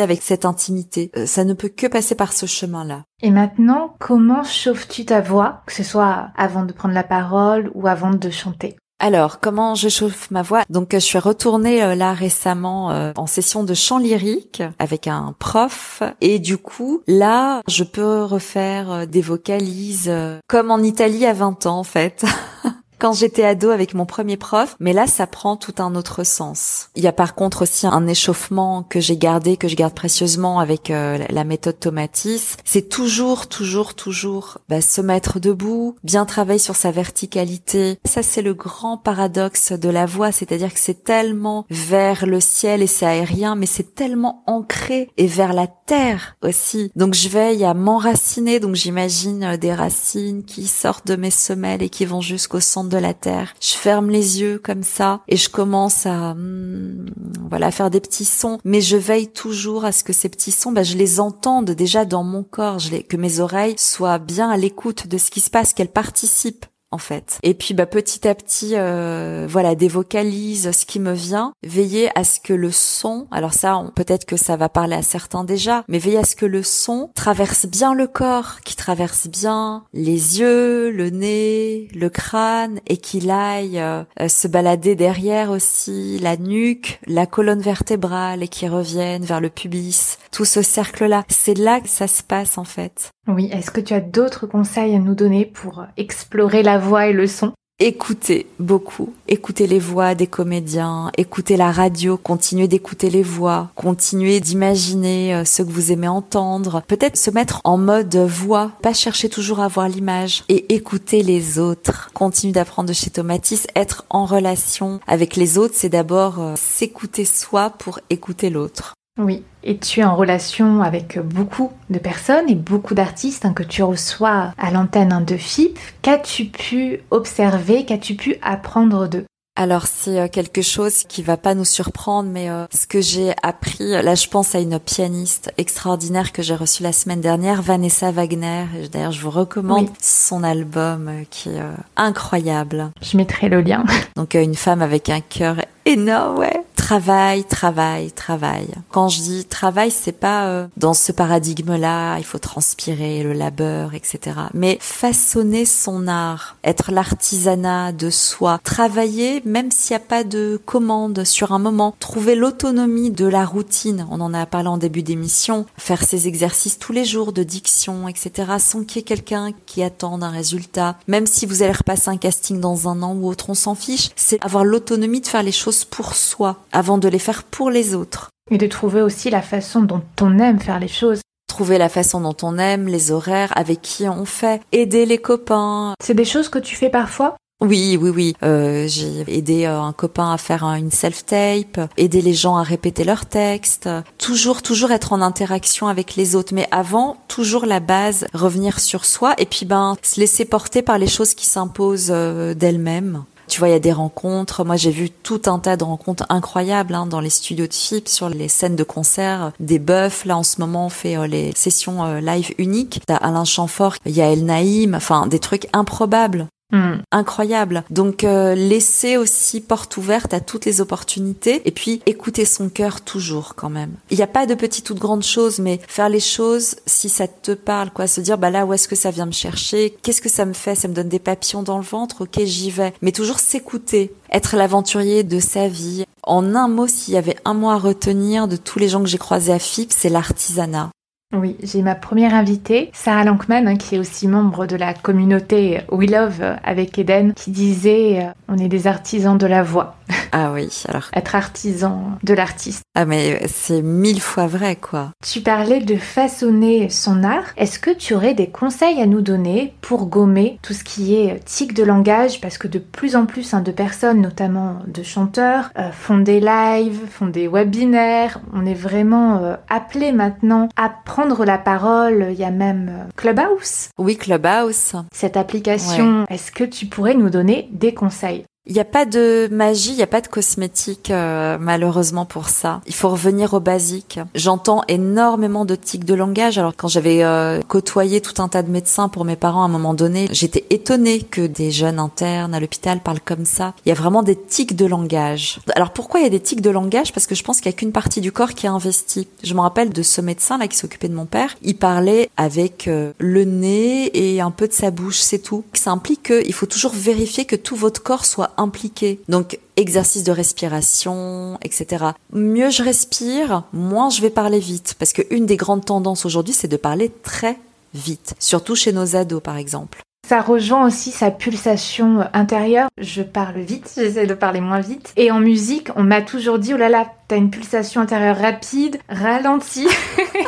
avec cette intimité. Euh, ça ne peut que passer par ce chemin-là. Et maintenant, comment chauffes-tu ta voix, que ce soit avant de prendre la parole ou avant de chanter? Alors, comment je chauffe ma voix? Donc, je suis retournée euh, là récemment euh, en session de chant lyrique avec un prof, et du coup, là, je peux refaire euh, des vocalises comme en Italie à 20 ans en fait. quand j'étais ado avec mon premier prof, mais là ça prend tout un autre sens. Il y a par contre aussi un échauffement que j'ai gardé, que je garde précieusement avec euh, la méthode Tomatis. C'est toujours, toujours, toujours bah, se mettre debout, bien travailler sur sa verticalité. Ça c'est le grand paradoxe de la voix, c'est-à-dire que c'est tellement vers le ciel et c'est aérien, mais c'est tellement ancré et vers la terre aussi. Donc je veille à m'enraciner, donc j'imagine euh, des racines qui sortent de mes semelles et qui vont jusqu'au centre de la terre. Je ferme les yeux comme ça et je commence à hmm, voilà faire des petits sons, mais je veille toujours à ce que ces petits sons, bah, je les entende déjà dans mon corps, que mes oreilles soient bien à l'écoute de ce qui se passe, qu'elles participent en fait. Et puis bah petit à petit, euh, voilà, des vocalises, ce qui me vient. Veiller à ce que le son, alors ça, peut-être que ça va parler à certains déjà, mais veiller à ce que le son traverse bien le corps, qui traverse bien les yeux, le nez, le crâne, et qu'il aille euh, se balader derrière aussi la nuque, la colonne vertébrale, et qui revienne vers le pubis. Tout ce cercle-là, c'est là que ça se passe en fait. Oui, est-ce que tu as d'autres conseils à nous donner pour explorer la voix et le son Écoutez beaucoup, écoutez les voix des comédiens, écoutez la radio, continuez d'écouter les voix, continuez d'imaginer euh, ce que vous aimez entendre, peut-être se mettre en mode voix, pas chercher toujours à voir l'image et écouter les autres. Continuez d'apprendre de chez Tomatis, être en relation avec les autres, c'est d'abord euh, s'écouter soi pour écouter l'autre. Oui, et tu es en relation avec beaucoup de personnes et beaucoup d'artistes hein, que tu reçois à l'antenne hein, de FIP. Qu'as-tu pu observer, qu'as-tu pu apprendre d'eux? Alors c'est euh, quelque chose qui va pas nous surprendre, mais euh, ce que j'ai appris, là je pense à une pianiste extraordinaire que j'ai reçue la semaine dernière, Vanessa Wagner. D'ailleurs je vous recommande son album euh, qui est incroyable. Je mettrai le lien. Donc une femme avec un cœur énorme, ouais travail, travail, travail. Quand je dis travail, c'est pas euh, dans ce paradigme-là, il faut transpirer, le labeur, etc. Mais façonner son art, être l'artisanat de soi, travailler même s'il n'y a pas de commande sur un moment, trouver l'autonomie de la routine. On en a parlé en début d'émission, faire ses exercices tous les jours de diction, etc. Sans qu'il y ait quelqu'un qui attende un résultat. Même si vous allez repasser un casting dans un an ou autre, on s'en fiche. C'est avoir l'autonomie de faire les choses pour soi avant de les faire pour les autres. Et de trouver aussi la façon dont on aime faire les choses. Trouver la façon dont on aime, les horaires, avec qui on fait, aider les copains. C'est des choses que tu fais parfois? Oui, oui, oui. Euh, j'ai aidé euh, un copain à faire une self-tape, aider les gens à répéter leurs textes. Toujours, toujours être en interaction avec les autres. Mais avant, toujours la base, revenir sur soi et puis ben se laisser porter par les choses qui s'imposent euh, d'elles-mêmes. Tu vois, il y a des rencontres. Moi, j'ai vu tout un tas de rencontres incroyables hein, dans les studios de FIP, sur les scènes de concert, des bœufs. Là, en ce moment, on fait euh, les sessions euh, live uniques. T'as Alain Chamfort, il y a El Naïm, enfin, des trucs improbables. Hmm. Incroyable. Donc euh, laisser aussi porte ouverte à toutes les opportunités et puis écouter son cœur toujours quand même. Il n'y a pas de petites ou de grandes choses, mais faire les choses si ça te parle, quoi. Se dire bah là où est-ce que ça vient me chercher, qu'est-ce que ça me fait, ça me donne des papillons dans le ventre, ok j'y vais. Mais toujours s'écouter, être l'aventurier de sa vie. En un mot, s'il y avait un mot à retenir de tous les gens que j'ai croisés à FIP, c'est l'artisanat. Oui, j'ai ma première invitée, Sarah Lankman, hein, qui est aussi membre de la communauté We Love avec Eden, qui disait euh, on est des artisans de la voix. Ah oui, alors. Être artisan de l'artiste. Ah mais c'est mille fois vrai quoi. Tu parlais de façonner son art. Est-ce que tu aurais des conseils à nous donner pour gommer tout ce qui est tic de langage? Parce que de plus en plus hein, de personnes, notamment de chanteurs, euh, font des lives, font des webinaires. On est vraiment euh, appelé maintenant à prendre la parole. Il y a même euh, Clubhouse. Oui, Clubhouse. Cette application, est-ce que tu pourrais nous donner des conseils? Il n'y a pas de magie, il n'y a pas de cosmétique euh, malheureusement pour ça. Il faut revenir au basique. J'entends énormément de tics de langage. Alors quand j'avais euh, côtoyé tout un tas de médecins pour mes parents à un moment donné, j'étais étonnée que des jeunes internes à l'hôpital parlent comme ça. Il y a vraiment des tics de langage. Alors pourquoi il y a des tics de langage? Parce que je pense qu'il n'y a qu'une partie du corps qui est investie. Je me rappelle de ce médecin là qui s'occupait de mon père. Il parlait avec euh, le nez et un peu de sa bouche, c'est tout. Ça implique qu'il faut toujours vérifier que tout votre corps soit impliqué. Donc exercice de respiration, etc. Mieux je respire, moins je vais parler vite. Parce qu'une des grandes tendances aujourd'hui, c'est de parler très vite. Surtout chez nos ados, par exemple. Ça rejoint aussi sa pulsation intérieure. Je parle vite, j'essaie de parler moins vite. Et en musique, on m'a toujours dit, oh là là, t'as une pulsation intérieure rapide, ralentie.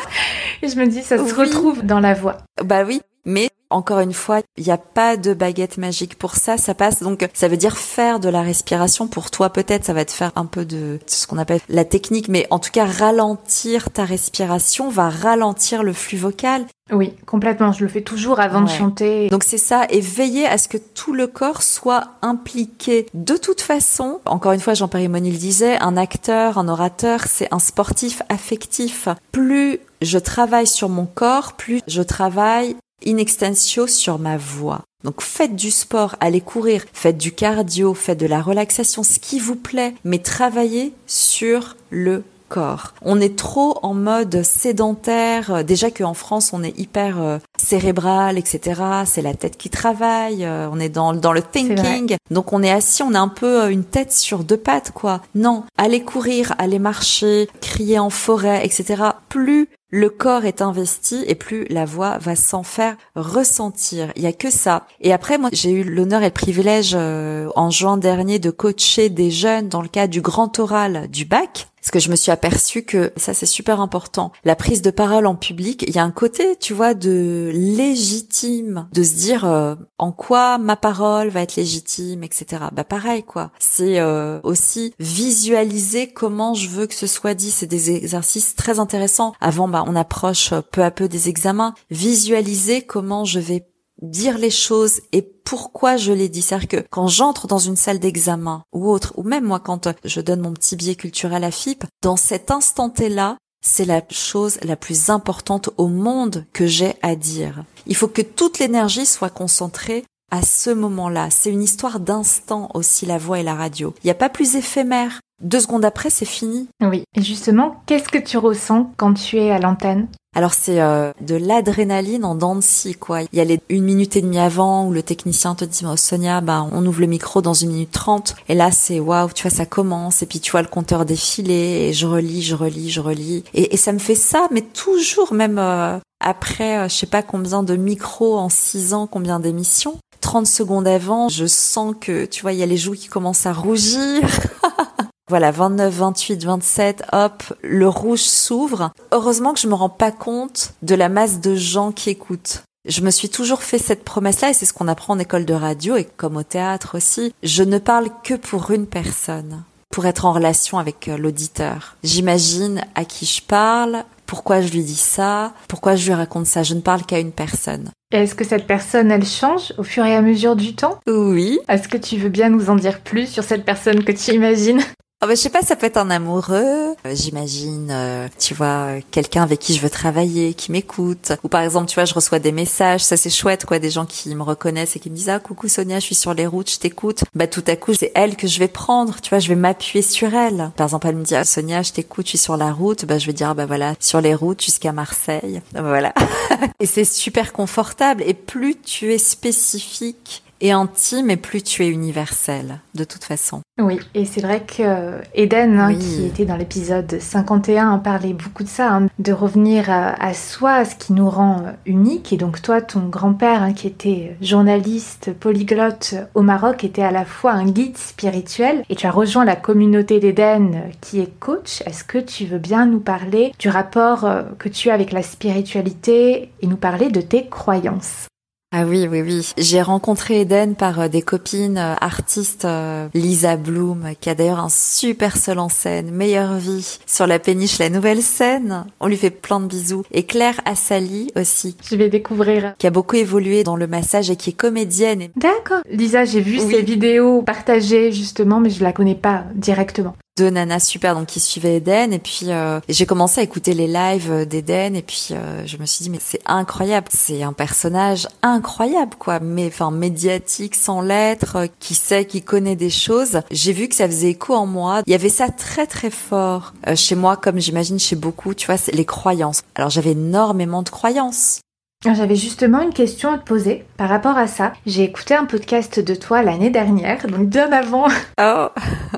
Et je me dis, ça se retrouve dans la voix. Bah oui, mais encore une fois, il n'y a pas de baguette magique pour ça. Ça passe donc, ça veut dire faire de la respiration. Pour toi, peut-être, ça va te faire un peu de ce qu'on appelle la technique, mais en tout cas, ralentir ta respiration va ralentir le flux vocal. Oui, complètement. Je le fais toujours avant de chanter. Donc c'est ça, et veiller à ce que tout le corps soit impliqué. De toute façon, encore une fois, Jean pierre Monil disait, un acteur, un orateur, c'est un sportif affectif. Plus je travaille sur mon corps, plus je travaille in extensio sur ma voix. Donc faites du sport, allez courir, faites du cardio, faites de la relaxation, ce qui vous plaît, mais travaillez sur le corps. On est trop en mode sédentaire. Déjà qu'en France, on est hyper euh, cérébral, etc. C'est la tête qui travaille. Euh, on est dans, dans le thinking. Donc on est assis, on a un peu euh, une tête sur deux pattes, quoi. Non, allez courir, allez marcher, crier en forêt, etc. Plus le corps est investi et plus la voix va s'en faire ressentir. Il y a que ça. Et après, moi, j'ai eu l'honneur et le privilège euh, en juin dernier de coacher des jeunes dans le cadre du grand oral du bac. Parce que je me suis aperçue que ça c'est super important. La prise de parole en public, il y a un côté, tu vois, de légitime, de se dire euh, en quoi ma parole va être légitime, etc. Bah pareil quoi. C'est euh, aussi visualiser comment je veux que ce soit dit. C'est des exercices très intéressants. Avant, bah on approche peu à peu des examens. Visualiser comment je vais dire les choses et pourquoi je les dis. C'est-à-dire que quand j'entre dans une salle d'examen ou autre, ou même moi quand je donne mon petit billet culturel à FIP, dans cet instant T-là, c'est la chose la plus importante au monde que j'ai à dire. Il faut que toute l'énergie soit concentrée à ce moment-là. C'est une histoire d'instant aussi, la voix et la radio. Il n'y a pas plus éphémère. Deux secondes après, c'est fini. Oui. Et justement, qu'est-ce que tu ressens quand tu es à l'antenne? Alors c'est euh, de l'adrénaline en dents de scie, quoi. Il y a les une minute et demie avant où le technicien te dit oh, Sonia, bah on ouvre le micro dans une minute trente. Et là c'est waouh, tu vois ça commence et puis tu vois le compteur défiler et je relis, je relis, je relis. Et, ça me fait ça, mais toujours même euh, après euh, je sais pas combien de micros en six ans, combien d'émissions. 30 secondes avant, je sens que, tu vois, il y a les joues qui commencent à rougir. Voilà, 29, 28, 27, hop, le rouge s'ouvre. Heureusement que je me rends pas compte de la masse de gens qui écoutent. Je me suis toujours fait cette promesse-là et c'est ce qu'on apprend en école de radio et comme au théâtre aussi. Je ne parle que pour une personne, pour être en relation avec euh, l'auditeur. J'imagine à qui je parle, pourquoi je lui dis ça, pourquoi je lui raconte ça. Je ne parle qu'à une personne. Est-ce que cette personne, elle change au fur et à mesure du temps? Oui. Est-ce que tu veux bien nous en dire plus sur cette personne que tu imagines? Oh je sais pas, ça peut être un amoureux. Euh, j'imagine, euh, tu vois, quelqu'un avec qui je veux travailler, qui m'écoute. Ou par exemple, tu vois, je reçois des messages, ça c'est chouette, quoi, des gens qui me reconnaissent et qui me disent ah coucou Sonia, je suis sur les routes, je t'écoute. Bah tout à coup, c'est elle que je vais prendre, tu vois, je vais m'appuyer sur elle. Par exemple, elle me dit ah Sonia, je t'écoute, je suis sur la route. Bah je vais dire bah voilà, sur les routes jusqu'à Marseille. Bah, voilà. et c'est super confortable. Et plus tu es spécifique et intime et plus tu es universel, de toute façon. Oui, et c'est vrai que Eden, hein, qui était dans l'épisode 51, parlait beaucoup de ça, hein, de revenir à, soi, à ce qui nous rend unique. Et donc toi, ton grand-père, hein, qui était journaliste polyglotte au Maroc, était à la fois un guide spirituel. Et tu as rejoint la communauté d'Eden, qui est coach. Est-ce que tu veux bien nous parler du rapport euh, que tu as avec la spiritualité et nous parler de tes croyances? Ah oui, oui, oui. J'ai rencontré Eden par euh, des copines euh, artistes, euh, Lisa Bloom, qui a d'ailleurs un super seul en scène, Meilleure vie, sur la péniche La Nouvelle Scène. On lui fait plein de bisous. Et Claire Assali aussi. Je vais découvrir. Qui a beaucoup évolué dans le massage et qui est comédienne. D'accord. Lisa, j'ai vu ses vidéos partagées justement, mais je la connais pas directement deux nanas super donc qui suivaient Eden. Et puis euh, j'ai commencé à écouter les lives d'Eden. Et puis euh, je me suis dit mais c'est incroyable. C'est un personnage incroyable quoi. Mais enfin médiatique sans lettres euh, qui sait qui connaît des choses. J'ai vu que ça faisait écho en moi. Il y avait ça très très fort chez moi comme j'imagine chez beaucoup tu vois c'est les croyances. Alors j'avais énormément de croyances j'avais justement une question à te poser par rapport à ça. J'ai écouté un podcast de toi l'année dernière, donc bien avant oh.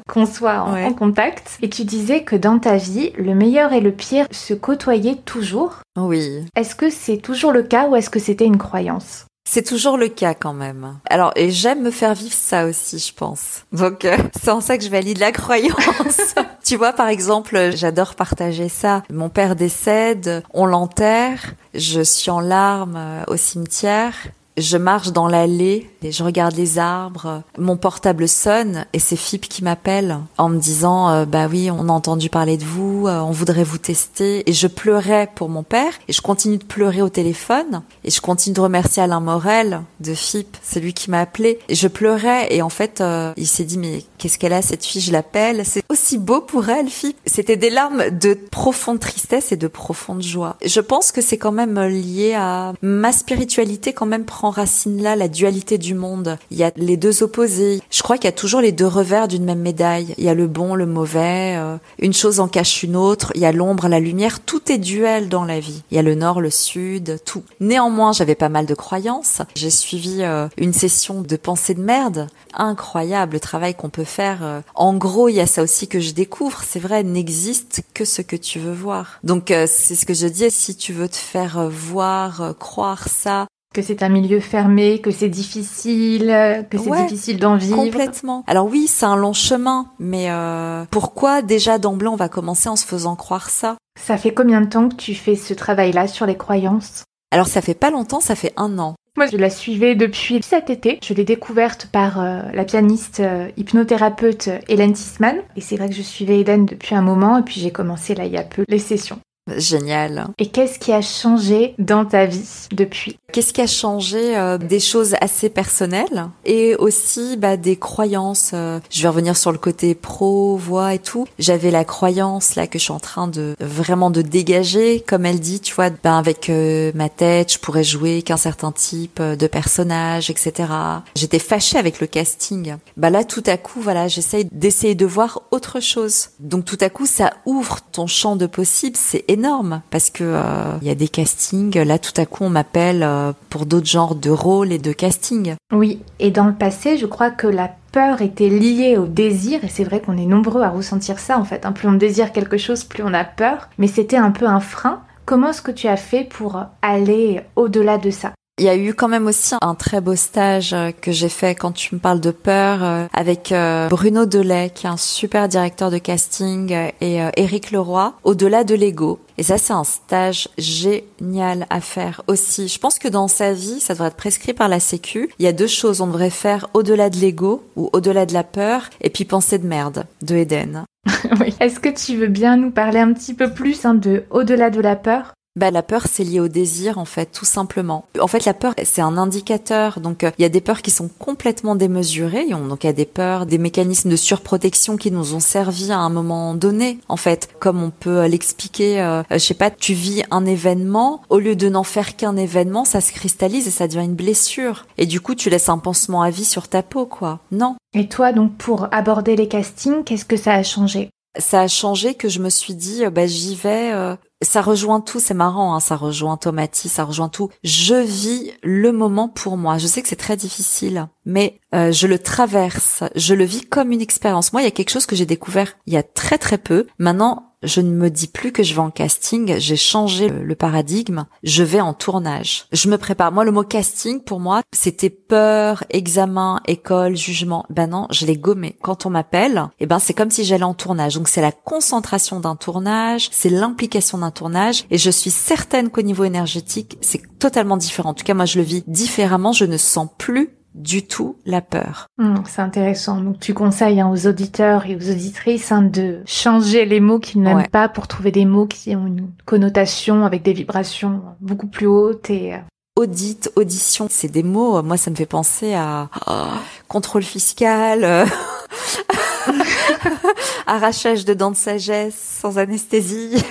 qu'on soit en, contact, et tu disais que dans ta vie, le meilleur et le pire se côtoyaient toujours. Oui. Est-ce que c'est toujours le cas ou est-ce que c'était une croyance? C'est toujours le cas quand même. Alors, et j'aime me faire vivre ça aussi, je pense. Donc, euh, c'est en ça que je valide la croyance. tu vois, par exemple, j'adore partager ça. Mon père décède, on l'enterre, je suis en larmes euh, au cimetière je marche dans l'allée je regarde les arbres. Mon portable sonne et c'est Philippe qui m'appelle en me disant euh, bah oui, on a entendu parler de vous, euh, on voudrait vous tester et je pleurais pour mon père et je continue de pleurer au téléphone et je continue de remercier Alain Morel de FIP, c'est lui qui m'a appelé et je pleurais et en fait euh, il s'est dit mais qu'est-ce qu'elle a cette fille, je l'appelle, c'est aussi beau pour elle FIP. C'était des larmes de profonde tristesse et de profonde joie. Je pense que c'est quand même lié à ma spiritualité quand même racine là la dualité du monde. Il y a les deux opposés. Je crois qu'il y a toujours les deux revers d'une même médaille. Il y a le bon, le mauvais. Euh, une chose en cache une autre. Il y a l'ombre, la lumière. Tout est duel dans la vie. Il y a le nord, le sud, tout. Néanmoins, j'avais pas mal de croyances. J'ai suivi euh, une session de pensée de merde. Incroyable le travail qu'on peut faire. Euh. En gros, il y a ça aussi que je découvre. C'est vrai, n'existe que ce que tu veux voir. Donc, c'est ce que je dis. Si tu veux te faire voir, croire ça, que c'est un milieu fermé, que c'est difficile, que c'est difficile d'en vivre. Complètement. Alors oui, c'est un long chemin, mais euh, pourquoi déjà d'emblée on va commencer en se faisant croire ça? Ça fait combien de temps que tu fais ce travail-là sur les croyances? Alors ça fait pas longtemps, ça fait un an. Moi, je la suivais depuis cet été. Je l'ai découverte par euh, la pianiste euh, hypnothérapeute Hélène Tisman. Et c'est vrai que je suivais Eden depuis un moment. Et puis j'ai commencé là il y a peu les sessions. Génial. Et qu'est-ce qui a changé dans ta vie depuis? Qu'est-ce qui a changé euh, Des choses assez personnelles et aussi bah, des croyances. Euh, je vais revenir sur le côté pro, voix et tout. J'avais la croyance là que je suis en train de vraiment de dégager, comme elle dit, tu vois, ben avec euh, ma tête, je pourrais jouer qu'un certain type de personnage, etc. J'étais fâchée avec le casting. Bah là, tout à coup, voilà, j'essaye d'essayer de voir autre chose. Donc tout à coup, ça ouvre ton champ de possibles. C'est énorme parce que euh, il y a des castings. Là, tout à coup, on m'appelle euh, pour d'autres genres de rôles et de casting. Oui, et dans le passé, je crois que la peur était liée au désir, et c'est vrai qu'on est nombreux à ressentir ça en fait. Hein. Plus on désire quelque chose, plus on a peur, mais c'était un peu un frein. Comment est-ce que tu as fait pour aller au-delà de ça? Il y a eu quand même aussi un très beau stage euh, que j'ai fait quand tu me parles de peur euh, avec euh, Bruno Delay, qui est un super directeur de casting, et Eric Leroy, au-delà de l'ego. Et ça, c'est un stage génial à faire aussi. Je pense que dans sa vie, ça devrait être prescrit par la Sécu. Il y a deux choses. On devrait faire au-delà de l'ego ou au-delà de la peur et puis penser de merde de Eden. Est-ce que tu veux bien nous parler un petit peu plus hein, de au-delà de la peur? Bah, la peur, c'est lié au désir, en fait, tout simplement. En fait, la peur, c'est un indicateur. Donc, euh, il y a des peurs qui sont complètement démesurées. Donc, il y a des peurs, des mécanismes de surprotection qui nous ont servi à un moment donné, en fait. Comme on peut l'expliquer, euh, je sais pas, tu vis un événement, au lieu de n'en faire qu'un événement, ça se cristallise et ça devient une blessure. Et du coup, tu laisses un pansement à vie sur ta peau, quoi. Non. Et toi, donc, pour aborder les castings, qu'est-ce que ça a changé? Ça a changé que je me suis dit, euh, bah, j'y vais. Euh, ça rejoint tout, c'est marrant, hein, ça rejoint Tomati, ça rejoint tout. Je vis le moment pour moi. Je sais que c'est très difficile, mais euh, je le traverse, je le vis comme une expérience. Moi, il y a quelque chose que j'ai découvert il y a très très peu. Maintenant, je ne me dis plus que je vais en casting, j'ai changé le paradigme, je vais en tournage. Je me prépare. Moi, le mot casting, pour moi, c'était peur, examen, école, jugement. Ben non, je l'ai gommé. Quand on m'appelle, eh ben, c'est comme si j'allais en tournage. Donc, c'est la concentration d'un tournage, c'est l'implication d'un tournage, et je suis certaine qu'au niveau énergétique, c'est totalement différent. En tout cas, moi, je le vis différemment. Je ne sens plus du tout la peur. Hmm, c'est intéressant. Donc tu conseilles hein, aux auditeurs et aux auditrices hein, de changer les mots qu'ils n'aiment pas pour trouver des mots qui ont une connotation avec des vibrations beaucoup plus hautes et euh, Audit, audition, c'est des mots, moi ça me fait penser à oh, contrôle fiscal, euh, arrachage de dents de sagesse sans anesthésie.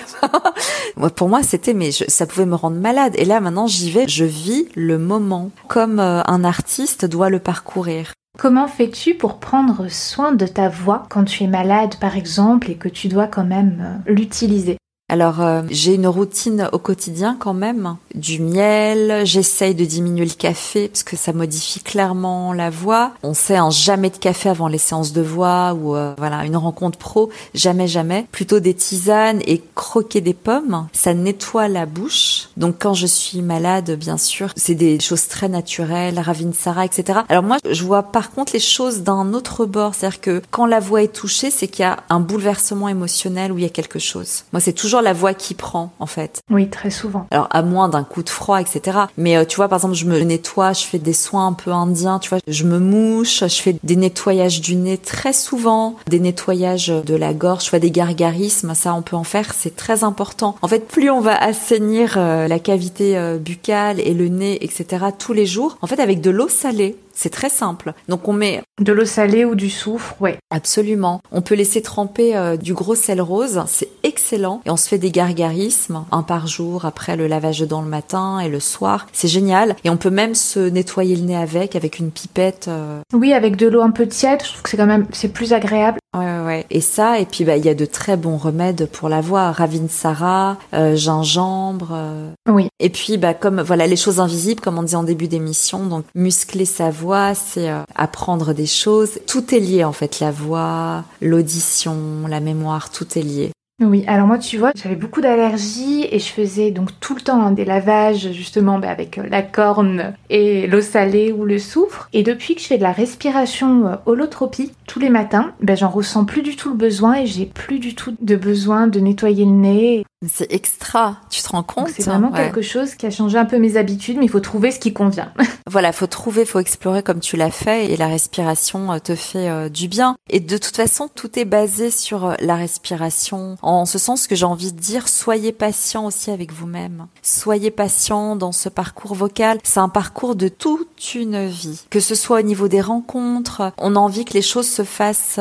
pour moi, c'était mais ça pouvait me rendre malade. Et là, maintenant, j'y vais, je vis le moment comme euh, un artiste doit le parcourir. Comment fais-tu pour prendre soin de ta voix quand tu es malade, par exemple, et que tu dois quand même euh, l'utiliser? Alors euh, j'ai une routine au quotidien quand même, du miel, j'essaye de diminuer le café parce que ça modifie clairement la voix. On sait un jamais de café avant les séances de voix ou euh, voilà, une rencontre pro, jamais jamais, plutôt des tisanes et croquer des pommes, ça nettoie la bouche. Donc quand je suis malade, bien sûr, c'est des choses très naturelles, Ravinsara, etc. Alors moi, je vois par contre les choses d'un autre bord, c'est-à-dire que quand la voix est touchée, c'est qu'il y a un bouleversement émotionnel où il y a quelque chose. Moi, c'est toujours la voix qui prend, en fait. Oui, très souvent. Alors, à moins d'un coup de froid, etc. Mais euh, tu vois, par exemple, je me nettoie, je fais des soins un peu indiens, tu vois, je me mouche, je fais des nettoyages du nez très souvent, des nettoyages de la gorge, je fais des gargarismes, ça on peut en faire, c'est très important. En fait, plus on va assainir euh, la cavité euh, buccale et le nez, etc. tous les jours, en fait, avec de l'eau salée, c'est très simple. Donc on met de l'eau salée ou du soufre, ouais. Absolument. On peut laisser tremper euh, du gros sel rose, c'est excellent. Et on se fait des gargarismes, un par jour après le lavage de dents le matin et le soir. C'est génial. Et on peut même se nettoyer le nez avec, avec une pipette. Euh. Oui, avec de l'eau un peu tiède. Je trouve que c'est quand même, c'est plus agréable. Ouais, ouais. Et ça, et puis bah il y a de très bons remèdes pour la voix, Ravinsara, euh, gingembre. Euh. Oui. Et puis bah comme voilà les choses invisibles, comme on dit en début d'émission, donc muscler sa voix, c'est euh, apprendre des choses. Tout est lié en fait, la voix, l'audition, la mémoire, tout est lié. Oui, alors moi tu vois, j'avais beaucoup d'allergies et je faisais donc tout le temps hein, des lavages justement bah, avec euh, la corne et l'eau salée ou le soufre. Et depuis que je fais de la respiration euh, holotropie tous les matins, bah, j'en ressens plus du tout le besoin et j'ai plus du tout de besoin de nettoyer le nez. C'est extra, tu te rends compte? C'est vraiment quelque chose qui a changé un peu mes habitudes, mais il faut trouver ce qui convient. voilà, faut trouver, faut explorer comme tu l'as fait, et la respiration euh, te fait euh, du bien. Et de toute façon, tout est basé sur la respiration. En ce sens que j'ai envie de dire, soyez patient aussi avec vous-même. Soyez patient dans ce parcours vocal. C'est un parcours de toute une vie. Que ce soit au niveau des rencontres, on a envie que les choses se fassent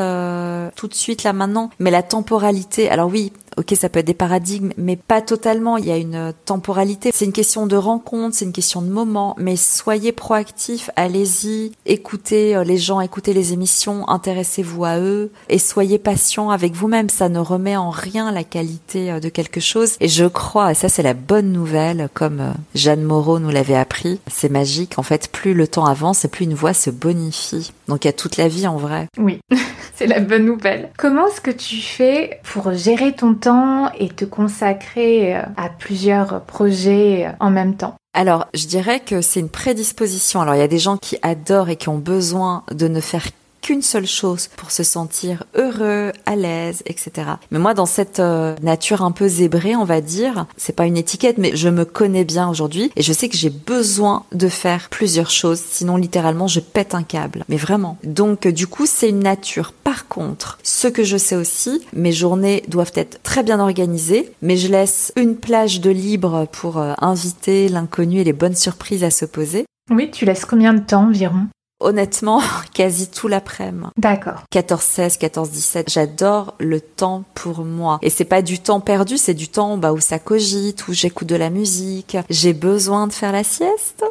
tout de suite là maintenant, mais la temporalité. Alors oui, ok, ça peut être des paradigmes, mais pas totalement. Il y a une temporalité. C'est une question de rencontre, c'est une question de moment. Mais soyez proactifs, allez-y, écoutez euh, les gens, écoutez les émissions, intéressez-vous à eux et soyez patient avec vous-même. Ça ne remet en rien la qualité euh, de quelque chose. Et je crois, et ça c'est la bonne nouvelle, comme euh, Jeanne Moreau nous l'avait appris, c'est magique. En fait, plus le temps avance et plus une voix se bonifie. Donc il y a toute la vie en vrai. Oui, c'est la bonne nouvelle. Comment est-ce que tu fais pour gérer ton temps et te consacrer euh, à plusieurs projets euh, en même temps? Alors, je dirais que c'est une prédisposition. Alors, il y a des gens qui adorent et qui ont besoin de ne faire qu'une seule chose pour se sentir heureux, à l'aise, etc. Mais moi, dans cette euh, nature un peu zébrée, on va dire, c'est pas une étiquette, mais je me connais bien aujourd'hui et je sais que j'ai besoin de faire plusieurs choses, sinon littéralement je pète un câble. Mais vraiment. Donc, du coup, c'est une nature. Par contre, ce que je sais aussi, mes journées doivent être très bien organisées, mais je laisse une plage de libre pour euh, inviter l'inconnu et les bonnes surprises à se poser. Oui, tu laisses combien de temps environ? Honnêtement, quasi tout l'après-midi. D'accord. 14-16, 14-17. J'adore le temps pour moi. Et c'est pas du temps perdu, c'est du temps bah, où ça cogite, où j'écoute de la musique. J'ai besoin de faire la sieste.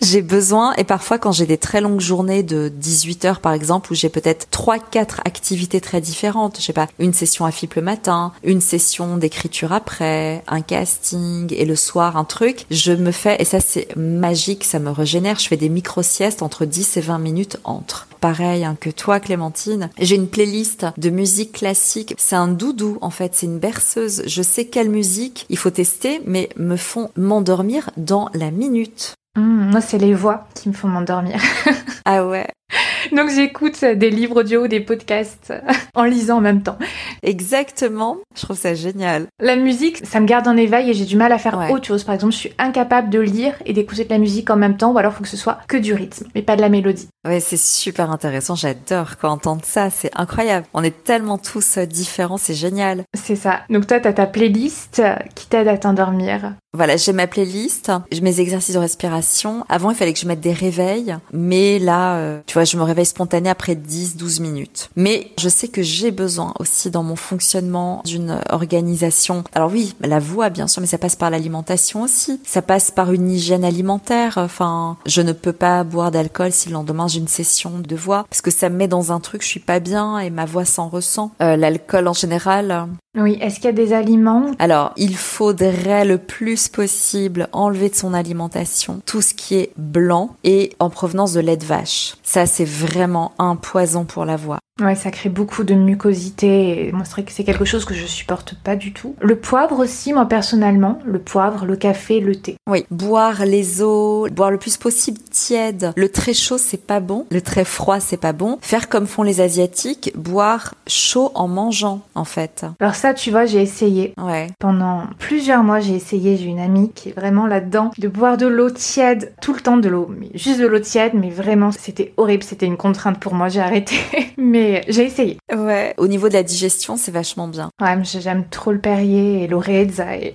J'ai besoin, et parfois quand j'ai des très longues journées de 18 heures par exemple, où j'ai peut-être trois, quatre activités très différentes, je sais pas, une session à FIP le matin, une session d'écriture après, un casting, et le soir un truc, je me fais, et ça c'est magique, ça me régénère, je fais des micro-siestes entre 10 et 20 minutes entre. Pareil hein, que toi Clémentine, j'ai une playlist de musique classique, c'est un doudou en fait, c'est une berceuse, je sais quelle musique il faut tester, mais me font m'endormir dans la minute. Mmh, moi, c'est les voix qui me font m'endormir. ah ouais. Donc j'écoute des livres audio, des podcasts en lisant en même temps. Exactement. Je trouve ça génial. La musique, ça me garde en éveil et j'ai du mal à faire autre chose. Par exemple, je suis incapable de lire et d'écouter de la musique en même temps, ou alors il faut que ce soit que du rythme, mais pas de la mélodie. Ouais, c'est super intéressant. J'adore quand entendre ça. C'est incroyable. On est tellement tous différents. C'est génial. C'est ça. Donc toi, t'as ta playlist qui t'aide à t'endormir. Voilà, j'ai ma playlist, mes exercices de respiration. Avant, il fallait que je mette des réveils, mais là, euh, tu vois, je me réveille spontané après 10-12 minutes. Mais je sais que j'ai besoin aussi dans mon fonctionnement d'une organisation. Alors oui, la voix, bien sûr, mais ça passe par l'alimentation aussi. Ça passe par une hygiène alimentaire. Enfin, je ne peux pas boire d'alcool si le lendemain j'ai une session de voix, parce que ça me met dans un truc, je suis pas bien et ma voix s'en ressent. Euh, L'alcool en général. Oui, est-ce qu'il y a des aliments? Alors, il faudrait le plus possible enlever de son alimentation tout ce qui est blanc et en provenance de lait de vache. Ça, c'est vraiment un poison pour la voix. Ouais, ça crée beaucoup de mucosité et moi que c'est quelque chose que je supporte pas du tout. Le poivre aussi, moi personnellement, le poivre, le café, le thé. Oui, boire les eaux, boire le plus possible tiède. Le très chaud, c'est pas bon. Le très froid, c'est pas bon. Faire comme font les asiatiques, boire chaud en mangeant, en fait. Alors ça, tu vois, j'ai essayé. Ouais. Pendant plusieurs mois, j'ai essayé. J'ai une amie qui est vraiment là-dedans de boire de l'eau tiède tout le temps, de l'eau, mais juste de l'eau tiède, mais vraiment, c'était horrible. C'était une contrainte pour moi. J'ai arrêté. mais j'ai essayé. Ouais. Au niveau de la digestion, c'est vachement bien. Ouais, j'aime trop le Perrier et l'Orezza et...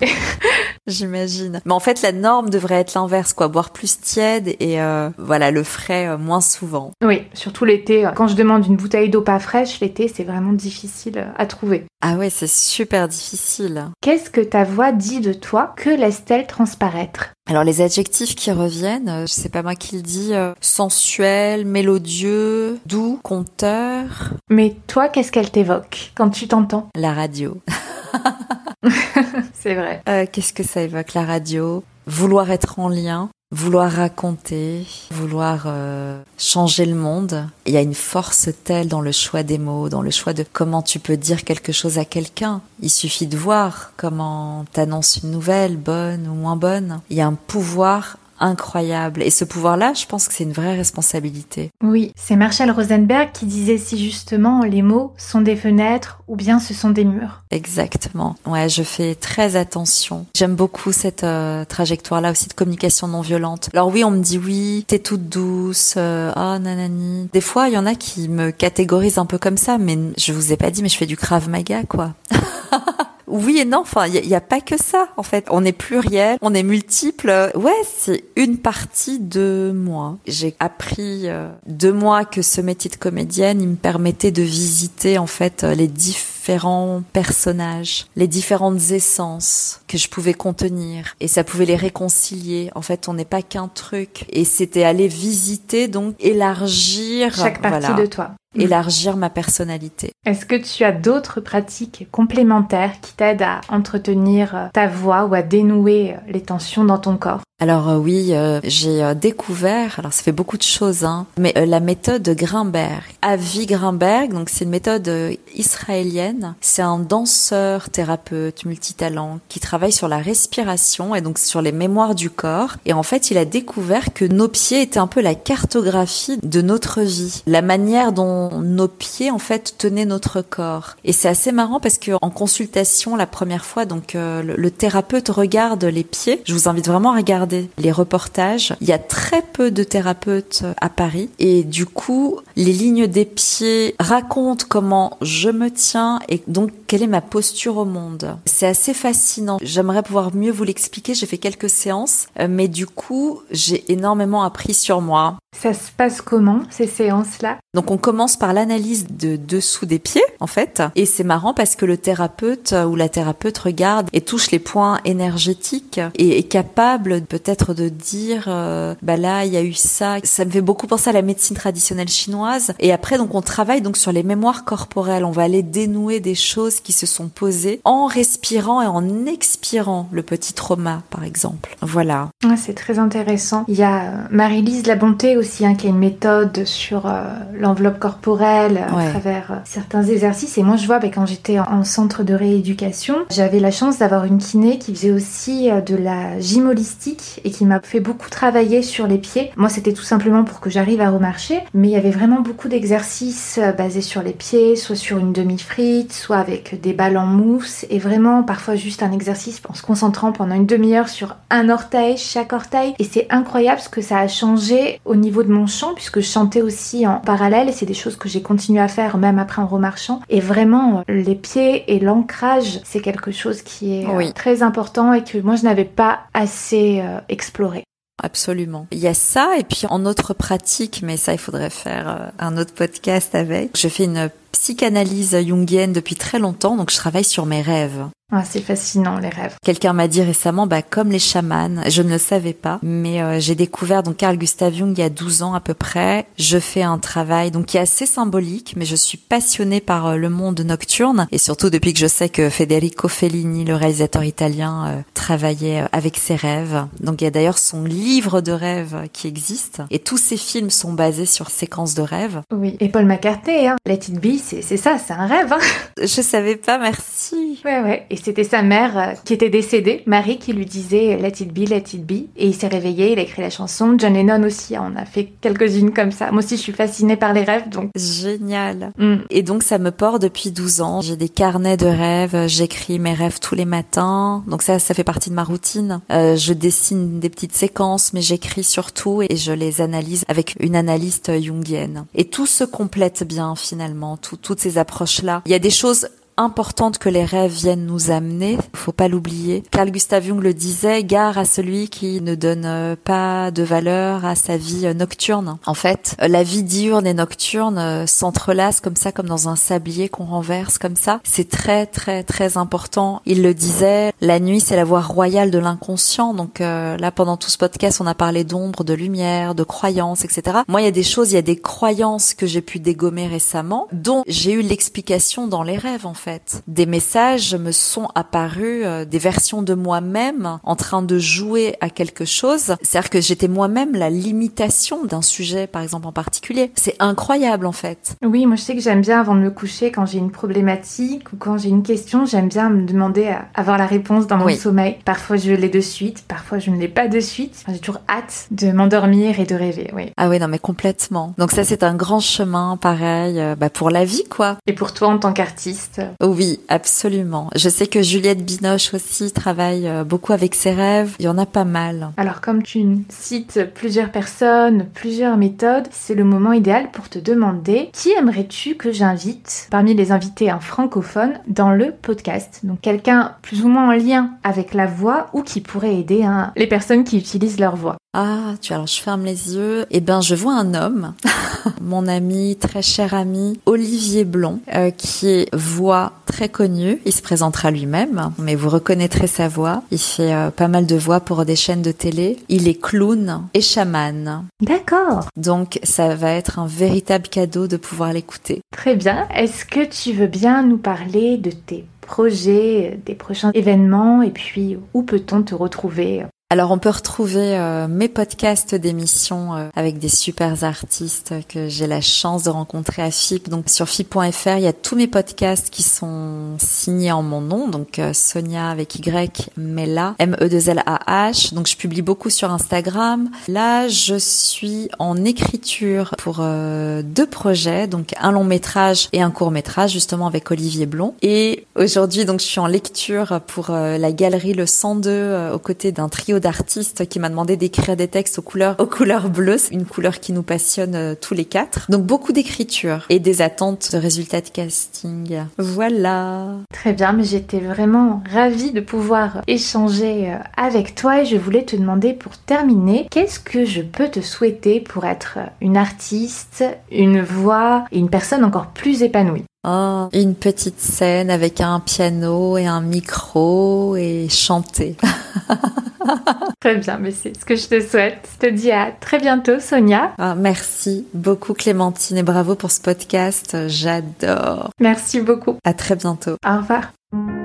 J'imagine. Mais en fait, la norme devrait être l'inverse, quoi. Boire plus tiède et euh, voilà, le frais euh, moins souvent. Oui, surtout l'été. Quand je demande une bouteille d'eau pas fraîche, l'été, c'est vraiment difficile euh, à trouver. Ah ouais, c'est super difficile. Qu'est-ce que ta voix dit de toi? Que laisse-t-elle transparaître? Alors les adjectifs qui reviennent, je sais pas moi qui le dis, sensuel, mélodieux, doux, conteur. Mais toi, qu'est-ce qu'elle t'évoque? Quand tu t'entends? La radio. c'est vrai. Euh, Qu'est-ce que ça évoque la radio? Vouloir être en lien, vouloir raconter, vouloir euh, changer le monde. Il y a une force telle dans le choix des mots, dans le choix de comment tu peux dire quelque chose à quelqu'un. Il suffit de voir comment t'annonces une nouvelle, bonne ou moins bonne. Il y a un pouvoir incroyable. Et ce pouvoir-là, je pense que c'est une vraie responsabilité. Oui, c'est Marshall Rosenberg qui disait si justement les mots sont des fenêtres ou bien ce sont des murs. Exactement. Ouais, je fais très attention. J'aime beaucoup cette euh, trajectoire-là aussi de communication non violente. Alors oui, on me dit oui, t'es toute douce, euh, oh nanani. Des fois, il y en a qui me catégorisent un peu comme ça, mais je vous ai pas dit, mais je fais du Krav Maga, quoi. oui et non. Enfin, il n'y a, pas que ça, en fait. On est pluriel, on est multiple. Ouais, c'est une partie de moi. J'ai appris euh, de moi que ce métier de comédienne, il me permettait de visiter, en fait, euh, les différents personnages, les différentes essences que je pouvais contenir. Et ça pouvait les réconcilier. En fait, on n'est pas qu'un truc. Et c'était aller visiter, donc élargir. Chaque partie de toi. Mm. élargir ma personnalité. Est-ce que tu as d'autres pratiques complémentaires qui t'aident à entretenir ta voix ou à dénouer les tensions dans ton corps? Alors euh, oui, j'ai découvert, alors ça fait beaucoup de choses, hein, mais la méthode Grimberg. Avi Grimberg, donc c'est une méthode israélienne. C'est un danseur, thérapeute, multitalent qui travaille sur la respiration et donc sur les mémoires du corps. Et en fait, il a découvert que nos pieds étaient un peu la cartographie de notre vie, la manière dont nos pieds en fait tenaient notre corps. Et c'est assez marrant parce que en consultation la première fois, donc euh, le, thérapeute regarde les pieds. Je vous invite vraiment à regarder les reportages. Il y a très peu de thérapeutes à Paris et du coup les lignes des pieds racontent comment je me tiens et donc quelle est ma posture au monde. C'est assez fascinant. J'aimerais pouvoir mieux vous l'expliquer. J'ai fait quelques séances, euh, mais du coup j'ai énormément appris sur moi. Ça se passe comment ces séances-là? Donc on commence par l'analyse de dessous des pieds en fait. Et c'est marrant parce que le thérapeute ou la thérapeute regarde et touche les points énergétiques et est capable peut-être de dire euh, bah là il y a eu ça. Ça me fait beaucoup penser à la médecine traditionnelle chinoise. Et après donc on travaille donc sur les mémoires corporelles. On va aller dénouer des choses qui se sont posées en respirant et en expirant le petit trauma par exemple. Voilà. Ah, c'est très intéressant. Il y a euh, Marie-Lise La Bonté aussi hein, qui a une méthode sur euh, l'enveloppe corporelle à travers euh, certains exercices. Et moi, je vois, bah, quand j'étais en, centre de rééducation, j'avais la chance d'avoir une kiné qui faisait aussi euh, de la gym holistique et qui m'a fait beaucoup travailler sur les pieds. Moi, c'était tout simplement pour que j'arrive à remarcher, mais il y avait vraiment beaucoup d'exercices basés sur les pieds, soit sur une demi-frite, soit avec des balles en mousse, et vraiment parfois juste un exercice en se concentrant pendant une demi-heure sur un orteil, chaque orteil. Et c'est incroyable ce que ça a changé au niveau de mon chant, puisque je chantais aussi en parallèle, et c'est des choses que j'ai continué à faire même après en remarchant. Et vraiment, les pieds et l'ancrage, c'est quelque chose qui est euh, très important et que moi je n'avais pas assez euh, exploré. Absolument. Il y a ça et puis en autre pratique, mais ça il faudrait faire euh, un autre podcast avec. Je fais une psychanalyse jungienne depuis très longtemps, donc je travaille sur mes rêves. Ah, c'est fascinant les rêves. Quelqu'un m'a dit récemment, bah comme les chamans, je ne le savais pas, mais euh, j'ai découvert donc Carl Gustav Jung il y a 12 ans à peu près. Je fais un travail donc qui est assez symbolique, mais je suis passionnée par euh, le monde nocturne et surtout depuis que je sais que Federico Fellini, le réalisateur italien, euh, travaillait avec ses rêves. Donc il y a d'ailleurs son livre de rêves qui existe et tous ses films sont basés sur séquences de rêves. Oui, et Paul McCartney, hein. Let It Be, c'est ça, c'est un rêve. Hein. Je savais pas, merci. Ouais ouais. Et c'était sa mère euh, qui était décédée, Marie, qui lui disait Let it be, let it be. Et il s'est réveillé, il a écrit la chanson. John Lennon aussi, on a fait quelques-unes comme ça. Moi aussi, je suis fascinée par les rêves, donc. Génial. Mm. Et donc, ça me porte depuis 12 ans. J'ai des carnets de rêves, j'écris mes rêves tous les matins. Donc ça, ça fait partie de ma routine. Euh, je dessine des petites séquences, mais j'écris surtout et je les analyse avec une analyste jungienne. Et tout se complète bien finalement, toutes ces approches-là. Il y a des choses importante que les rêves viennent nous amener. Faut pas l'oublier. Carl Gustav Jung le disait, gare à celui qui ne donne euh, pas de valeur à sa vie euh, nocturne. En fait, euh, la vie diurne et nocturne s'entrelacent comme ça, comme dans un sablier qu'on renverse comme ça. C'est très très très important. Il le disait, la nuit c'est la voie royale de l'inconscient. Donc là, pendant tout ce podcast, on a parlé d'ombre, de lumière, de croyances, etc. Moi, il y a des choses, il y a des croyances que j'ai pu dégommer récemment, dont j'ai eu l'explication dans les rêves en fait. Des messages me sont apparus, euh, des versions de moi-même en train de jouer à quelque chose. C'est-à-dire que j'étais moi-même la limitation d'un sujet, par exemple en particulier. C'est incroyable en fait. Oui, moi je sais que j'aime bien avant de me coucher quand j'ai une problématique ou quand j'ai une question, j'aime bien me demander à avoir la réponse dans mon sommeil. Parfois je l'ai de suite, parfois je ne l'ai pas de suite. j'ai toujours hâte de m'endormir et de rêver. Oui. Ah oui, non mais complètement. Donc ça c'est un grand chemin, pareil, euh, bah, pour la vie quoi. Et pour toi en tant qu'artiste oui, absolument. Je sais que Juliette Binoche aussi travaille euh, beaucoup avec ses rêves. Il y en a pas mal. Alors, comme tu cites plusieurs personnes, plusieurs méthodes, c'est le moment idéal pour te demander qui aimerais-tu que j'invite parmi les invités en francophone dans le podcast? Donc, quelqu'un plus ou moins en lien avec la voix ou qui pourrait aider hein, les personnes qui utilisent leur voix. Ah, tu alors je ferme les yeux. Eh ben, je vois un homme, mon ami, très cher ami, Olivier Blond, euh, qui est voix très connu. Il se présentera lui-même, mais vous reconnaîtrez sa voix. Il fait euh, pas mal de voix pour des chaînes de télé. Il est clown et chaman. D'accord. Donc, ça va être un véritable cadeau de pouvoir l'écouter. Très bien. Est-ce que tu veux bien nous parler de tes projets, des prochains événements? Et puis où peut-on te retrouver? Alors on peut retrouver euh, mes podcasts d'émissions euh, avec des super artistes que j'ai la chance de rencontrer à FIP. Donc sur FIP.fr, il y a tous mes podcasts qui sont signés en mon nom, donc euh, Sonia avec Y, Mela, M-E-2-L-A-H. Donc je publie beaucoup sur Instagram. Là, je suis en écriture pour deux projets, donc un long métrage et un court métrage justement avec Olivier Blond. Et aujourd'hui, donc je suis en lecture pour la galerie Le 102 aux côtés d'un trio d'artiste qui m'a demandé d'écrire des textes aux couleurs, aux couleurs bleues, une couleur qui nous passionne euh, tous les quatre. Donc beaucoup d'écriture et des attentes de résultats de casting. Voilà. Très bien, mais j'étais vraiment ravie de pouvoir échanger euh, avec toi et je voulais te demander pour terminer, qu'est-ce que je peux te souhaiter pour être une artiste, une voix et une personne encore plus épanouie? Oh, une petite scène avec un piano et un micro et chanter. très bien, mais c'est ce que je te souhaite. Je te dis à très bientôt, Sonia. Ah, merci beaucoup, Clémentine, et bravo pour ce podcast. J'adore. Merci beaucoup. À très bientôt. Au revoir.